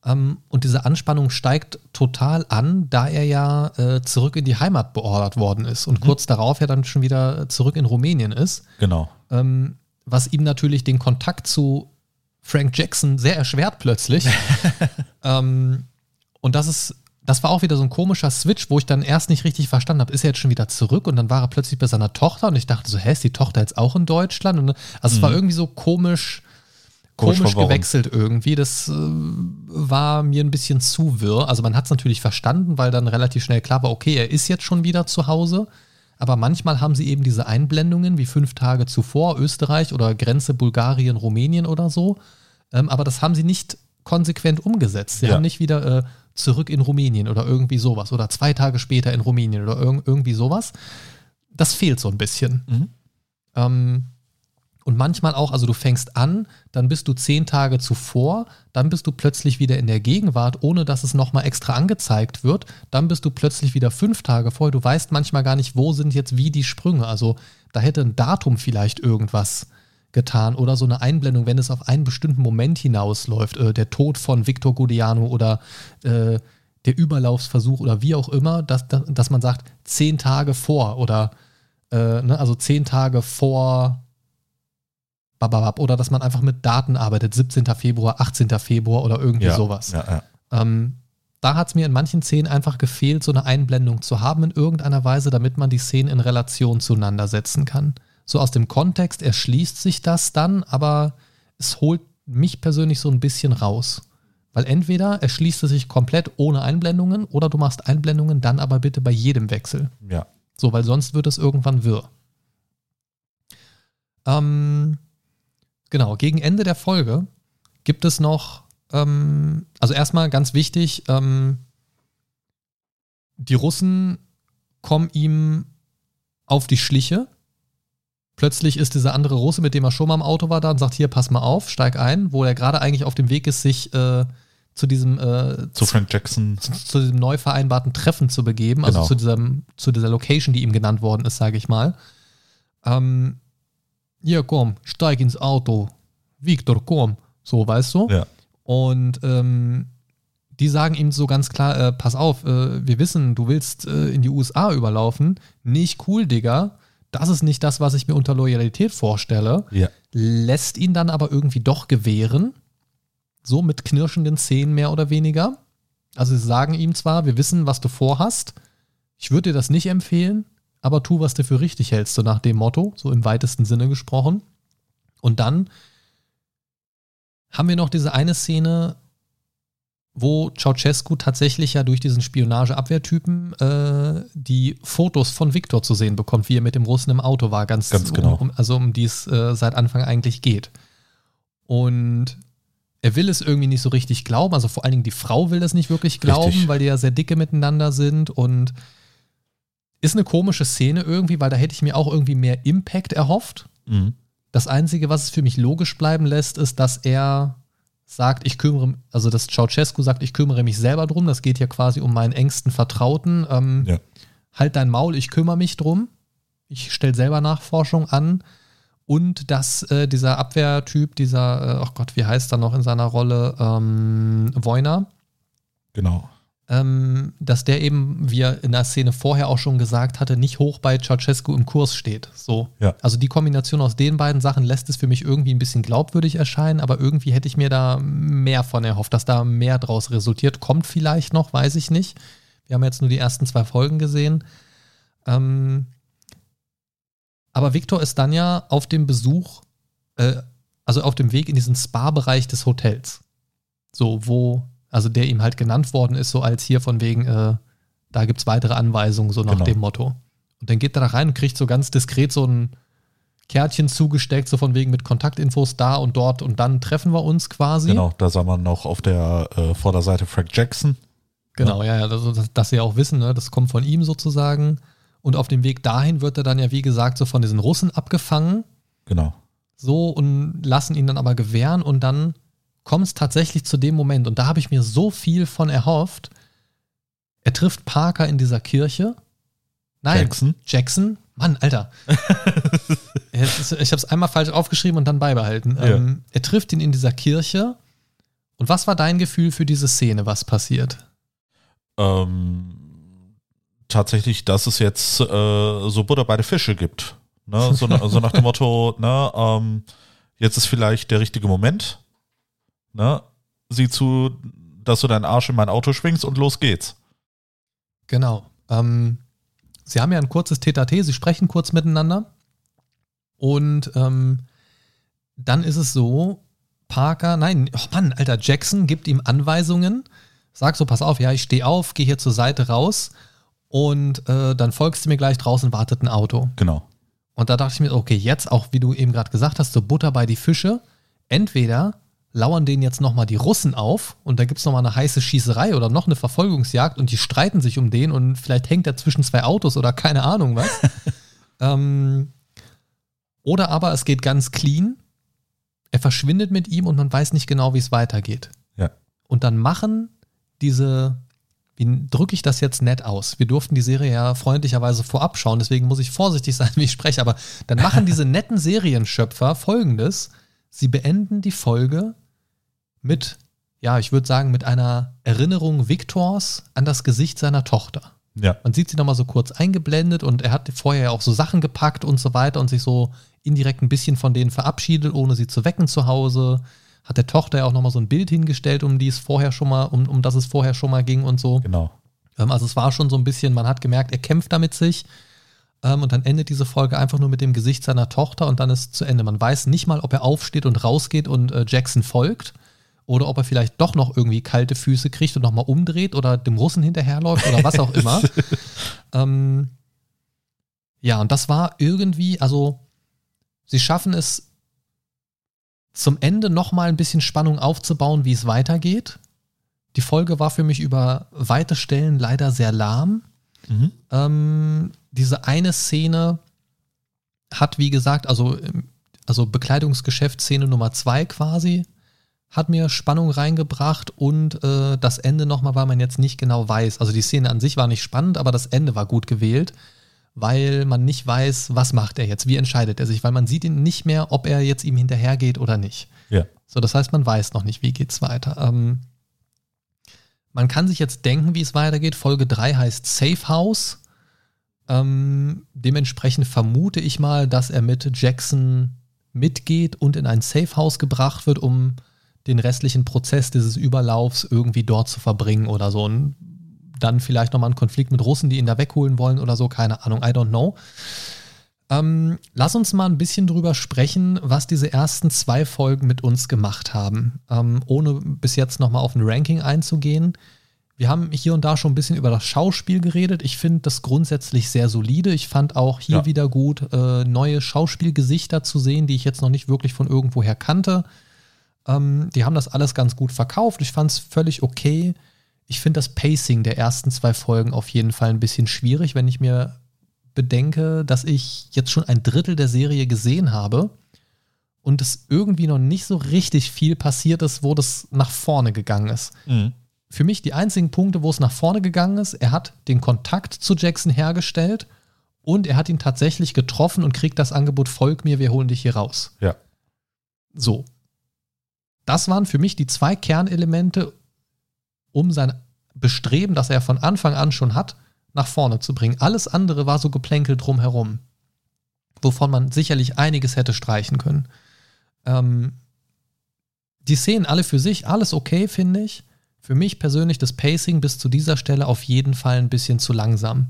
[SPEAKER 2] Ähm, und diese Anspannung steigt total an, da er ja äh, zurück in die Heimat beordert worden ist und kurz darauf ja dann schon wieder zurück in Rumänien ist
[SPEAKER 3] Genau.
[SPEAKER 2] ähm, was ihm natürlich den Kontakt zu Frank Jackson sehr erschwert plötzlich. ähm, und das ist, das war auch wieder so ein komischer Switch, wo ich dann erst nicht richtig verstanden habe, ist er jetzt schon wieder zurück und dann war er plötzlich bei seiner Tochter und ich dachte so, hä, ist die Tochter jetzt auch in Deutschland? Und, also es war irgendwie so komisch,
[SPEAKER 3] Komisch
[SPEAKER 2] gewechselt irgendwie. Das äh, war mir ein bisschen zu wirr. Also man hat es natürlich verstanden, weil dann relativ schnell klar war, okay, er ist jetzt schon wieder zu Hause. Aber manchmal haben sie eben diese Einblendungen wie fünf Tage zuvor, Österreich oder Grenze Bulgarien, Rumänien oder so. Ähm, aber das haben sie nicht konsequent umgesetzt. Sie
[SPEAKER 3] Ja.
[SPEAKER 2] haben nicht wieder äh, zurück in Rumänien oder irgendwie sowas oder zwei Tage später in Rumänien oder irg irgendwie sowas. Das fehlt so ein bisschen.
[SPEAKER 3] Mhm.
[SPEAKER 2] Ähm, und manchmal auch, also du fängst an, dann bist du zehn Tage zuvor, dann bist du plötzlich wieder in der Gegenwart, ohne dass es nochmal extra angezeigt wird. Dann bist du plötzlich wieder fünf Tage vorher. Du weißt manchmal gar nicht, wo sind jetzt wie die Sprünge. Also da hätte ein Datum vielleicht irgendwas getan oder so eine Einblendung, wenn es auf einen bestimmten Moment hinausläuft. Äh, der Tod von Victor Godiano oder äh, der Überlaufsversuch oder wie auch immer, dass, dass, dass man sagt, zehn Tage vor oder äh, ne, also zehn Tage vor bababab, oder dass man einfach mit Daten arbeitet, 17. Februar, 18. Februar oder irgendwie
[SPEAKER 3] Ja,
[SPEAKER 2] sowas.
[SPEAKER 3] Ja, ja.
[SPEAKER 2] Ähm, da hat es mir in manchen Szenen einfach gefehlt, so eine Einblendung zu haben in irgendeiner Weise, damit man die Szenen in Relation zueinander setzen kann. So aus dem Kontext erschließt sich das dann, aber es holt mich persönlich so ein bisschen raus. Weil entweder erschließt es sich komplett ohne Einblendungen oder du machst Einblendungen, dann aber bitte bei jedem Wechsel.
[SPEAKER 3] Ja.
[SPEAKER 2] So, weil sonst wird es irgendwann wirr. Ähm, genau, gegen Ende der Folge gibt es noch, ähm, also erstmal ganz wichtig, ähm, die Russen kommen ihm auf die Schliche. Plötzlich ist dieser andere Russe, mit dem er schon mal im Auto war, da und sagt: Hier, pass mal auf, steig ein, wo er gerade eigentlich auf dem Weg ist, sich äh, zu diesem äh,
[SPEAKER 3] Zu Frank Jackson.
[SPEAKER 2] zu, zu diesem neu vereinbarten Treffen zu begeben, also
[SPEAKER 3] Genau.
[SPEAKER 2] zu, diesem, zu dieser Location, die ihm genannt worden ist, sage ich mal. Ähm, hier, komm, steig ins Auto. Victor, komm. So, weißt du?
[SPEAKER 3] Ja.
[SPEAKER 2] Und ähm, die sagen ihm so ganz klar, äh, pass auf, äh, wir wissen, du willst äh, in die USA überlaufen. Nicht cool, Digga. Das ist nicht das, was ich mir unter Loyalität vorstelle
[SPEAKER 3] Ja.
[SPEAKER 2] lässt ihn dann aber irgendwie doch gewähren. So mit knirschenden Zähnen mehr oder weniger. Also sie sagen ihm zwar, wir wissen, was du vorhast. Ich würde dir das nicht empfehlen, aber tu, was du für richtig hältst, so nach dem Motto, so im weitesten Sinne gesprochen. Und dann haben wir noch diese eine Szene, wo Ceausescu tatsächlich ja durch diesen Spionageabwehrtypen äh, die Fotos von Viktor zu sehen bekommt, wie er mit dem Russen im Auto war, ganz,
[SPEAKER 3] Ganz genau.
[SPEAKER 2] um, also um die es äh, seit Anfang eigentlich geht. Und er will es irgendwie nicht so richtig glauben, also vor allen Dingen die Frau will das nicht wirklich glauben,
[SPEAKER 3] Richtig.
[SPEAKER 2] weil die ja sehr dicke miteinander sind und ist eine komische Szene irgendwie, weil da hätte ich mir auch irgendwie mehr Impact erhofft.
[SPEAKER 3] Mhm.
[SPEAKER 2] Das Einzige, was es für mich logisch bleiben lässt, ist, dass er sagt, ich kümmere, also dass Ceausescu sagt, ich kümmere mich selber drum. Das geht ja quasi um meinen engsten Vertrauten. Ähm,
[SPEAKER 3] Ja.
[SPEAKER 2] Halt dein Maul, ich kümmere mich drum. Ich stelle selber Nachforschung an. Und dass äh, dieser Abwehrtyp, dieser, äh, oh Gott, wie heißt er noch in seiner Rolle, ähm, Voiner,
[SPEAKER 3] Genau.
[SPEAKER 2] Ähm, dass der eben, wie er in der Szene vorher auch schon gesagt hatte, nicht hoch bei Ceausescu im Kurs steht. So.
[SPEAKER 3] Ja.
[SPEAKER 2] Also die Kombination aus den beiden Sachen lässt es für mich irgendwie ein bisschen glaubwürdig erscheinen, aber irgendwie hätte ich mir da mehr von erhofft, dass da mehr draus resultiert. Kommt vielleicht noch, weiß ich nicht. Wir haben jetzt nur die ersten zwei Folgen gesehen. Ähm, aber Victor ist dann ja auf dem Besuch, äh, also auf dem Weg in diesen Spa-Bereich des Hotels. So, wo, also der ihm halt genannt worden ist, so als hier von wegen, äh, da gibt es weitere Anweisungen, so nach
[SPEAKER 3] Genau.
[SPEAKER 2] dem Motto. Und dann geht er da rein und kriegt so ganz diskret so ein Kärtchen zugesteckt, so von wegen mit Kontaktinfos da und dort und dann treffen wir uns quasi.
[SPEAKER 3] Genau, da sah man noch auf der äh, Vorderseite Frank Jackson.
[SPEAKER 2] Genau, ja, ja, das, das, dass sie ja auch wissen, ne, das kommt von ihm sozusagen. Und auf dem Weg dahin wird er dann ja, wie gesagt, so von diesen Russen abgefangen,
[SPEAKER 3] Genau.
[SPEAKER 2] so und lassen ihn dann aber gewähren und dann kommt es tatsächlich zu dem Moment und da habe ich mir so viel von erhofft. Er trifft Parker in dieser Kirche. Nein,
[SPEAKER 3] Jackson.
[SPEAKER 2] Jackson. Mann, Alter. Ich habe es einmal falsch aufgeschrieben und dann beibehalten.
[SPEAKER 3] Ja.
[SPEAKER 2] Ähm, er trifft ihn in dieser Kirche. Und was war dein Gefühl für diese Szene, was passiert?
[SPEAKER 3] Ähm, tatsächlich, dass es jetzt äh, so Butter bei den Fische gibt. Ne? So, so nach dem Motto, ne, ähm, jetzt ist vielleicht der richtige Moment. Ne? Sieh zu, dass du deinen Arsch in mein Auto schwingst und los geht's.
[SPEAKER 2] Genau. Ähm, sie haben ja ein kurzes Tete, sie sprechen kurz miteinander. Und ähm, dann ist es so, Parker, nein, oh Mann, Alter, Jackson gibt ihm Anweisungen, sagt so, pass auf, ja, ich stehe auf, gehe hier zur Seite raus und äh, dann folgst du mir gleich draußen, wartet ein Auto.
[SPEAKER 3] Genau.
[SPEAKER 2] Und da dachte ich mir, okay, jetzt auch, wie du eben gerade gesagt hast, so Butter bei die Fische. Entweder lauern denen jetzt nochmal die Russen auf und da gibt es nochmal eine heiße Schießerei oder noch eine Verfolgungsjagd und die streiten sich um den und vielleicht hängt er zwischen zwei Autos oder keine Ahnung was. ähm, oder aber es geht ganz clean. Er verschwindet mit ihm und man weiß nicht genau, wie es weitergeht.
[SPEAKER 3] Ja.
[SPEAKER 2] Und dann machen diese, wie drücke ich das jetzt nett aus? Wir durften die Serie ja freundlicherweise vorab schauen, deswegen muss ich vorsichtig sein, wie ich spreche. Aber dann machen diese netten Serienschöpfer folgendes: Sie beenden die Folge mit, ja, ich würde sagen, mit einer Erinnerung Viktors an das Gesicht seiner Tochter.
[SPEAKER 3] Ja.
[SPEAKER 2] Man sieht sie nochmal so kurz eingeblendet und er hat vorher ja auch so Sachen gepackt und so weiter und sich so indirekt ein bisschen von denen verabschiedet, ohne sie zu wecken zu Hause. hat der Tochter ja auch nochmal so ein Bild hingestellt, um die es vorher schon mal, um, um das es vorher schon mal ging und so.
[SPEAKER 3] Genau.
[SPEAKER 2] Ähm, also es war schon so ein bisschen, man hat gemerkt, er kämpft da mit sich. Ähm, und dann endet diese Folge einfach nur mit dem Gesicht seiner Tochter und dann ist zu Ende. Man weiß nicht mal, ob er aufsteht und rausgeht und äh, Jackson folgt oder ob er vielleicht doch noch irgendwie kalte Füße kriegt und nochmal umdreht oder dem Russen hinterherläuft oder was auch immer. ähm, ja, und das war irgendwie, also sie schaffen es zum Ende nochmal ein bisschen Spannung aufzubauen, wie es weitergeht. Die Folge war für mich über weite Stellen leider sehr lahm. Mhm. Ähm, diese eine Szene hat, wie gesagt, also, also Bekleidungsgeschäft Szene Nummer zwei quasi, hat mir Spannung reingebracht und äh, das Ende nochmal, weil man jetzt nicht genau weiß. Also die Szene an sich war nicht spannend, aber das Ende war gut gewählt, weil man nicht weiß, was macht er jetzt, wie entscheidet er sich, weil man sieht ihn nicht mehr, ob er jetzt ihm hinterhergeht oder nicht.
[SPEAKER 3] Ja.
[SPEAKER 2] So, das heißt, man weiß noch nicht, wie geht's weiter. Ähm, man kann sich jetzt denken, wie es weitergeht. Folge 3 heißt Safe House. Ähm, dementsprechend vermute ich mal, dass er mit Jackson mitgeht und in ein Safe House gebracht wird, um den restlichen Prozess dieses Überlaufs irgendwie dort zu verbringen oder so. Und dann vielleicht nochmal einen Konflikt mit Russen, die ihn da wegholen wollen oder so, keine Ahnung, I don't know. Ähm, lass uns mal ein bisschen drüber sprechen, was diese ersten zwei Folgen mit uns gemacht haben, ähm, ohne bis jetzt nochmal auf ein Ranking einzugehen. Wir haben hier und da schon ein bisschen über das Schauspiel geredet. Ich finde das grundsätzlich sehr solide. Ich fand auch hier ja. wieder gut, äh, neue Schauspielgesichter zu sehen, die ich jetzt noch nicht wirklich von irgendwoher kannte. Ähm, die haben das alles ganz gut verkauft. Ich fand es völlig okay. Ich finde das Pacing der ersten zwei Folgen auf jeden Fall ein bisschen schwierig, wenn ich mir bedenke, dass ich jetzt schon ein Drittel der Serie gesehen habe und es irgendwie noch nicht so richtig viel passiert ist, wo das nach vorne gegangen ist. Mhm. Für mich die einzigen Punkte, wo es nach vorne gegangen ist, er hat den Kontakt zu Jackson hergestellt und er hat ihn tatsächlich getroffen und kriegt das Angebot, folg mir, wir holen dich hier raus.
[SPEAKER 3] Ja.
[SPEAKER 2] So. Das waren für mich die zwei Kernelemente, um sein Bestreben, das er von Anfang an schon hat, nach vorne zu bringen. Alles andere war so geplänkelt drumherum, wovon man sicherlich einiges hätte streichen können. Ähm, die Szenen alle für sich, alles okay, finde ich. Für mich persönlich das Pacing bis zu dieser Stelle auf jeden Fall ein bisschen zu langsam.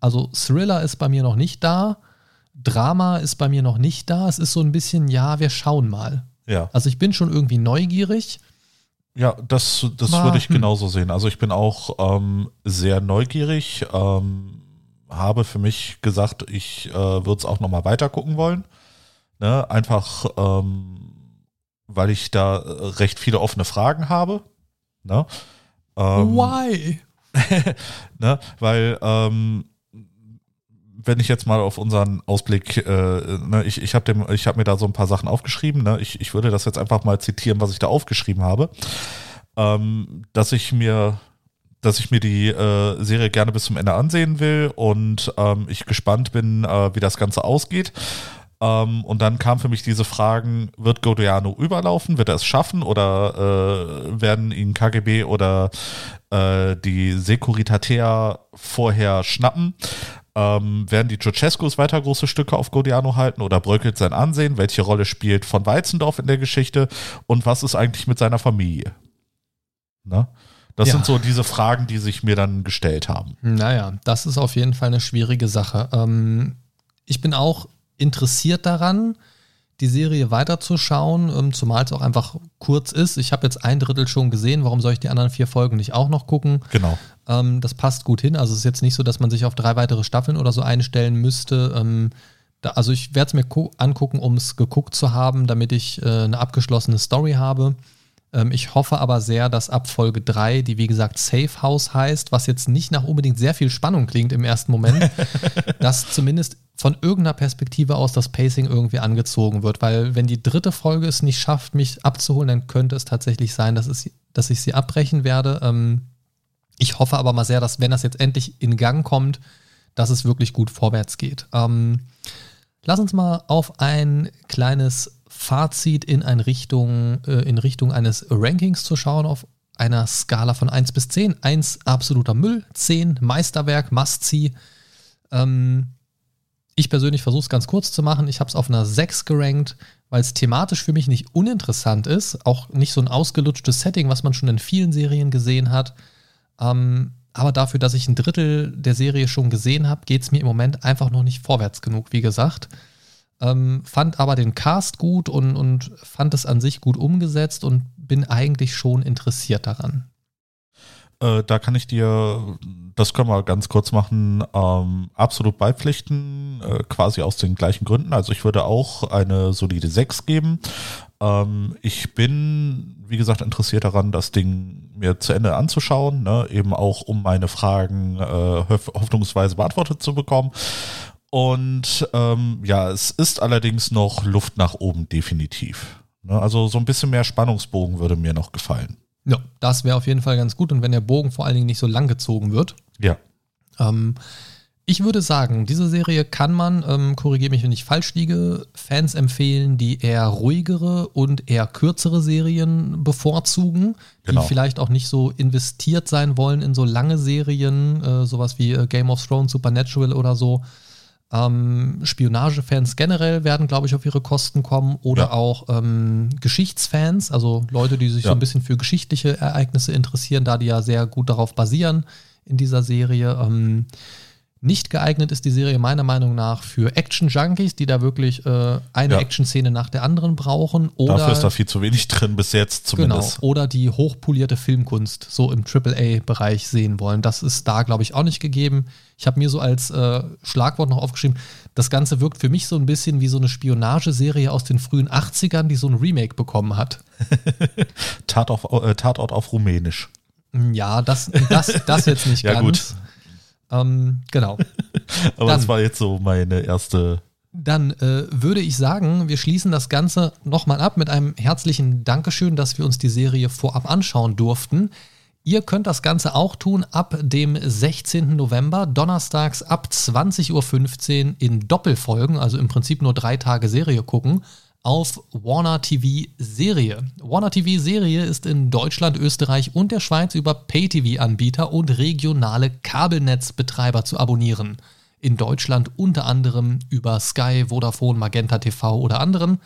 [SPEAKER 2] Also Thriller ist bei mir noch nicht da, Drama ist bei mir noch nicht da. Es ist so ein bisschen, ja, wir schauen mal.
[SPEAKER 3] Ja.
[SPEAKER 2] Also ich bin schon irgendwie neugierig.
[SPEAKER 3] Ja, das, das würde ich hm. genauso sehen. Also ich bin auch ähm, sehr neugierig, ähm, habe für mich gesagt, ich äh, würde es auch nochmal weiter gucken wollen. Ne? Einfach, ähm, weil ich da recht viele offene Fragen habe. Ne?
[SPEAKER 2] Ähm, Why?
[SPEAKER 3] ne? Weil ähm, wenn ich jetzt mal auf unseren Ausblick, äh, ne, ich, ich habe hab mir da so ein paar Sachen aufgeschrieben, ne, ich, ich würde das jetzt einfach mal zitieren, was ich da aufgeschrieben habe, ähm, dass ich mir dass ich mir die äh, Serie gerne bis zum Ende ansehen will und ähm, ich gespannt bin, äh, wie das Ganze ausgeht. Ähm, und dann kam für mich diese Fragen, wird Godiano überlaufen, wird er es schaffen oder äh, werden ihn KGB oder äh, die Securitatea vorher schnappen? Ähm, werden die Ceausescus weiter große Stücke auf Godiano halten oder bröckelt sein Ansehen? Welche Rolle spielt von Weizendorf in der Geschichte? Und was ist eigentlich mit seiner Familie? Na? Das ja. sind so diese Fragen, die sich mir dann gestellt haben.
[SPEAKER 2] Naja, das ist auf jeden Fall eine schwierige Sache. Ähm, ich bin auch interessiert daran, die Serie weiterzuschauen, ähm, zumal es auch einfach kurz ist. Ich habe jetzt ein Drittel schon gesehen, warum soll ich die anderen vier Folgen nicht auch noch gucken?
[SPEAKER 3] Genau.
[SPEAKER 2] Ähm, das passt gut hin. Also es ist jetzt nicht so, dass man sich auf drei weitere Staffeln oder so einstellen müsste. Ähm, da, also ich werde es mir angucken, um es geguckt zu haben, damit ich äh, eine abgeschlossene Story habe. Ähm, ich hoffe aber sehr, dass ab Folge 3, die wie gesagt Safe House heißt, was jetzt nicht nach unbedingt sehr viel Spannung klingt im ersten Moment, dass zumindest von irgendeiner Perspektive aus das Pacing irgendwie angezogen wird. Weil wenn die dritte Folge es nicht schafft, mich abzuholen, dann könnte es tatsächlich sein, dass, es, dass ich sie abbrechen werde. Ähm, ich hoffe aber mal sehr, dass wenn das jetzt endlich in Gang kommt, dass es wirklich gut vorwärts geht. Ähm, lass uns mal auf ein kleines Fazit in, eine Richtung, äh, in Richtung eines Rankings zu schauen, auf einer Skala von 1 bis 10. 1 absoluter Müll, 10 Meisterwerk, Must-See. Ähm, Ich persönlich versuche es ganz kurz zu machen. Ich habe es auf einer 6 gerankt, weil es thematisch für mich nicht uninteressant ist. Auch nicht so ein ausgelutschtes Setting, was man schon in vielen Serien gesehen hat. Ähm, aber dafür, dass ich ein Drittel der Serie schon gesehen habe, geht es mir im Moment einfach noch nicht vorwärts genug, wie gesagt. Ähm, fand aber den Cast gut und, und fand es an sich gut umgesetzt und bin eigentlich schon interessiert daran.
[SPEAKER 3] Äh, da kann ich dir, das können wir ganz kurz machen, ähm, absolut beipflichten, äh, quasi aus den gleichen Gründen. Also ich würde auch eine solide 6 geben. Ähm, ich bin, wie gesagt, interessiert daran, das Ding mir zu Ende anzuschauen, ne? eben auch um meine Fragen äh, hoffnungsweise beantwortet zu bekommen. Und ähm, ja, es ist allerdings noch Luft nach oben, definitiv. Ne? Also so ein bisschen mehr Spannungsbogen würde mir noch gefallen.
[SPEAKER 2] Ja, das wäre auf jeden Fall ganz gut. Und wenn der Bogen vor allen Dingen nicht so lang gezogen wird.
[SPEAKER 3] Ja.
[SPEAKER 2] Ähm, ich würde sagen, diese Serie kann man, ähm, korrigiere mich, wenn ich falsch liege, Fans empfehlen, die eher ruhigere und eher kürzere Serien bevorzugen, genau. die vielleicht auch nicht so investiert sein wollen in so lange Serien, äh, sowas wie äh, Game of Thrones, Supernatural oder so. Ähm, Spionagefans generell werden, glaube ich, auf ihre Kosten kommen oder ja. auch ähm, Geschichtsfans, also Leute, die sich ja. so ein bisschen für geschichtliche Ereignisse interessieren, da die ja sehr gut darauf basieren in dieser Serie. Ähm, nicht geeignet ist die Serie meiner Meinung nach für Action-Junkies, die da wirklich äh, eine ja. Action-Szene nach der anderen brauchen. Oder,
[SPEAKER 3] Dafür ist da viel zu wenig drin, bis jetzt zumindest.
[SPEAKER 2] Genau, oder die hochpolierte Filmkunst so im AAA-Bereich sehen wollen. Das ist da, glaube ich, auch nicht gegeben. Ich habe mir so als äh, Schlagwort noch aufgeschrieben, das Ganze wirkt für mich so ein bisschen wie so eine Spionageserie aus den frühen 80ern, die so ein Remake bekommen hat.
[SPEAKER 3] Tatort, auf, äh, Tatort auf Rumänisch.
[SPEAKER 2] Ja, das, das, das jetzt nicht ja, ganz. Gut. Ähm, genau.
[SPEAKER 3] Aber dann, das war jetzt so meine erste.
[SPEAKER 2] Dann äh, würde ich sagen, wir schließen das Ganze nochmal ab mit einem herzlichen Dankeschön, dass wir uns die Serie vorab anschauen durften. Ihr könnt das Ganze auch tun ab dem 16. November, donnerstags ab 20.15 Uhr in Doppelfolgen, also im Prinzip nur drei Tage Serie gucken auf Warner TV Serie. Warner TV Serie ist in Deutschland, Österreich und der Schweiz über Pay-TV-Anbieter und regionale Kabelnetzbetreiber zu abonnieren. In Deutschland unter anderem über Sky, Vodafone, Magenta TV oder anderen.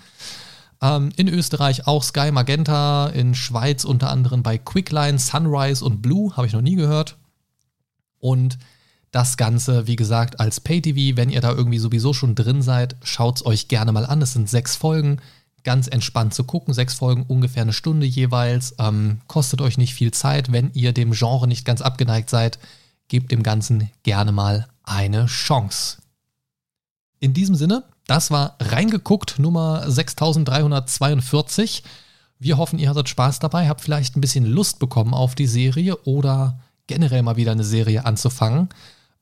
[SPEAKER 2] Ähm, in Österreich auch Sky, Magenta, in Schweiz unter anderem bei Quickline, Sunrise und Blue, habe ich noch nie gehört. Und das Ganze, wie gesagt, als Pay-TV. Wenn ihr da irgendwie sowieso schon drin seid, schaut es euch gerne mal an. Es sind sechs Folgen, ganz entspannt zu gucken. Sechs Folgen, ungefähr eine Stunde jeweils. Ähm, kostet euch nicht viel Zeit. Wenn ihr dem Genre nicht ganz abgeneigt seid, gebt dem Ganzen gerne mal eine Chance. In diesem Sinne, das war reingeguckt Nummer 6342. Wir hoffen, ihr hattet Spaß dabei, habt vielleicht ein bisschen Lust bekommen auf die Serie oder generell mal wieder eine Serie anzufangen.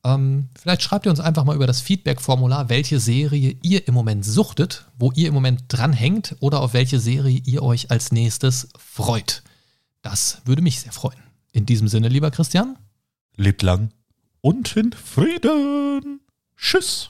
[SPEAKER 2] Ähm, vielleicht schreibt ihr uns einfach mal über das Feedback-Formular, welche Serie ihr im Moment suchtet, wo ihr im Moment dranhängt oder auf welche Serie ihr euch als nächstes freut. Das würde mich sehr freuen. In diesem Sinne, lieber Christian.
[SPEAKER 3] Lebt lang und in Frieden. Tschüss.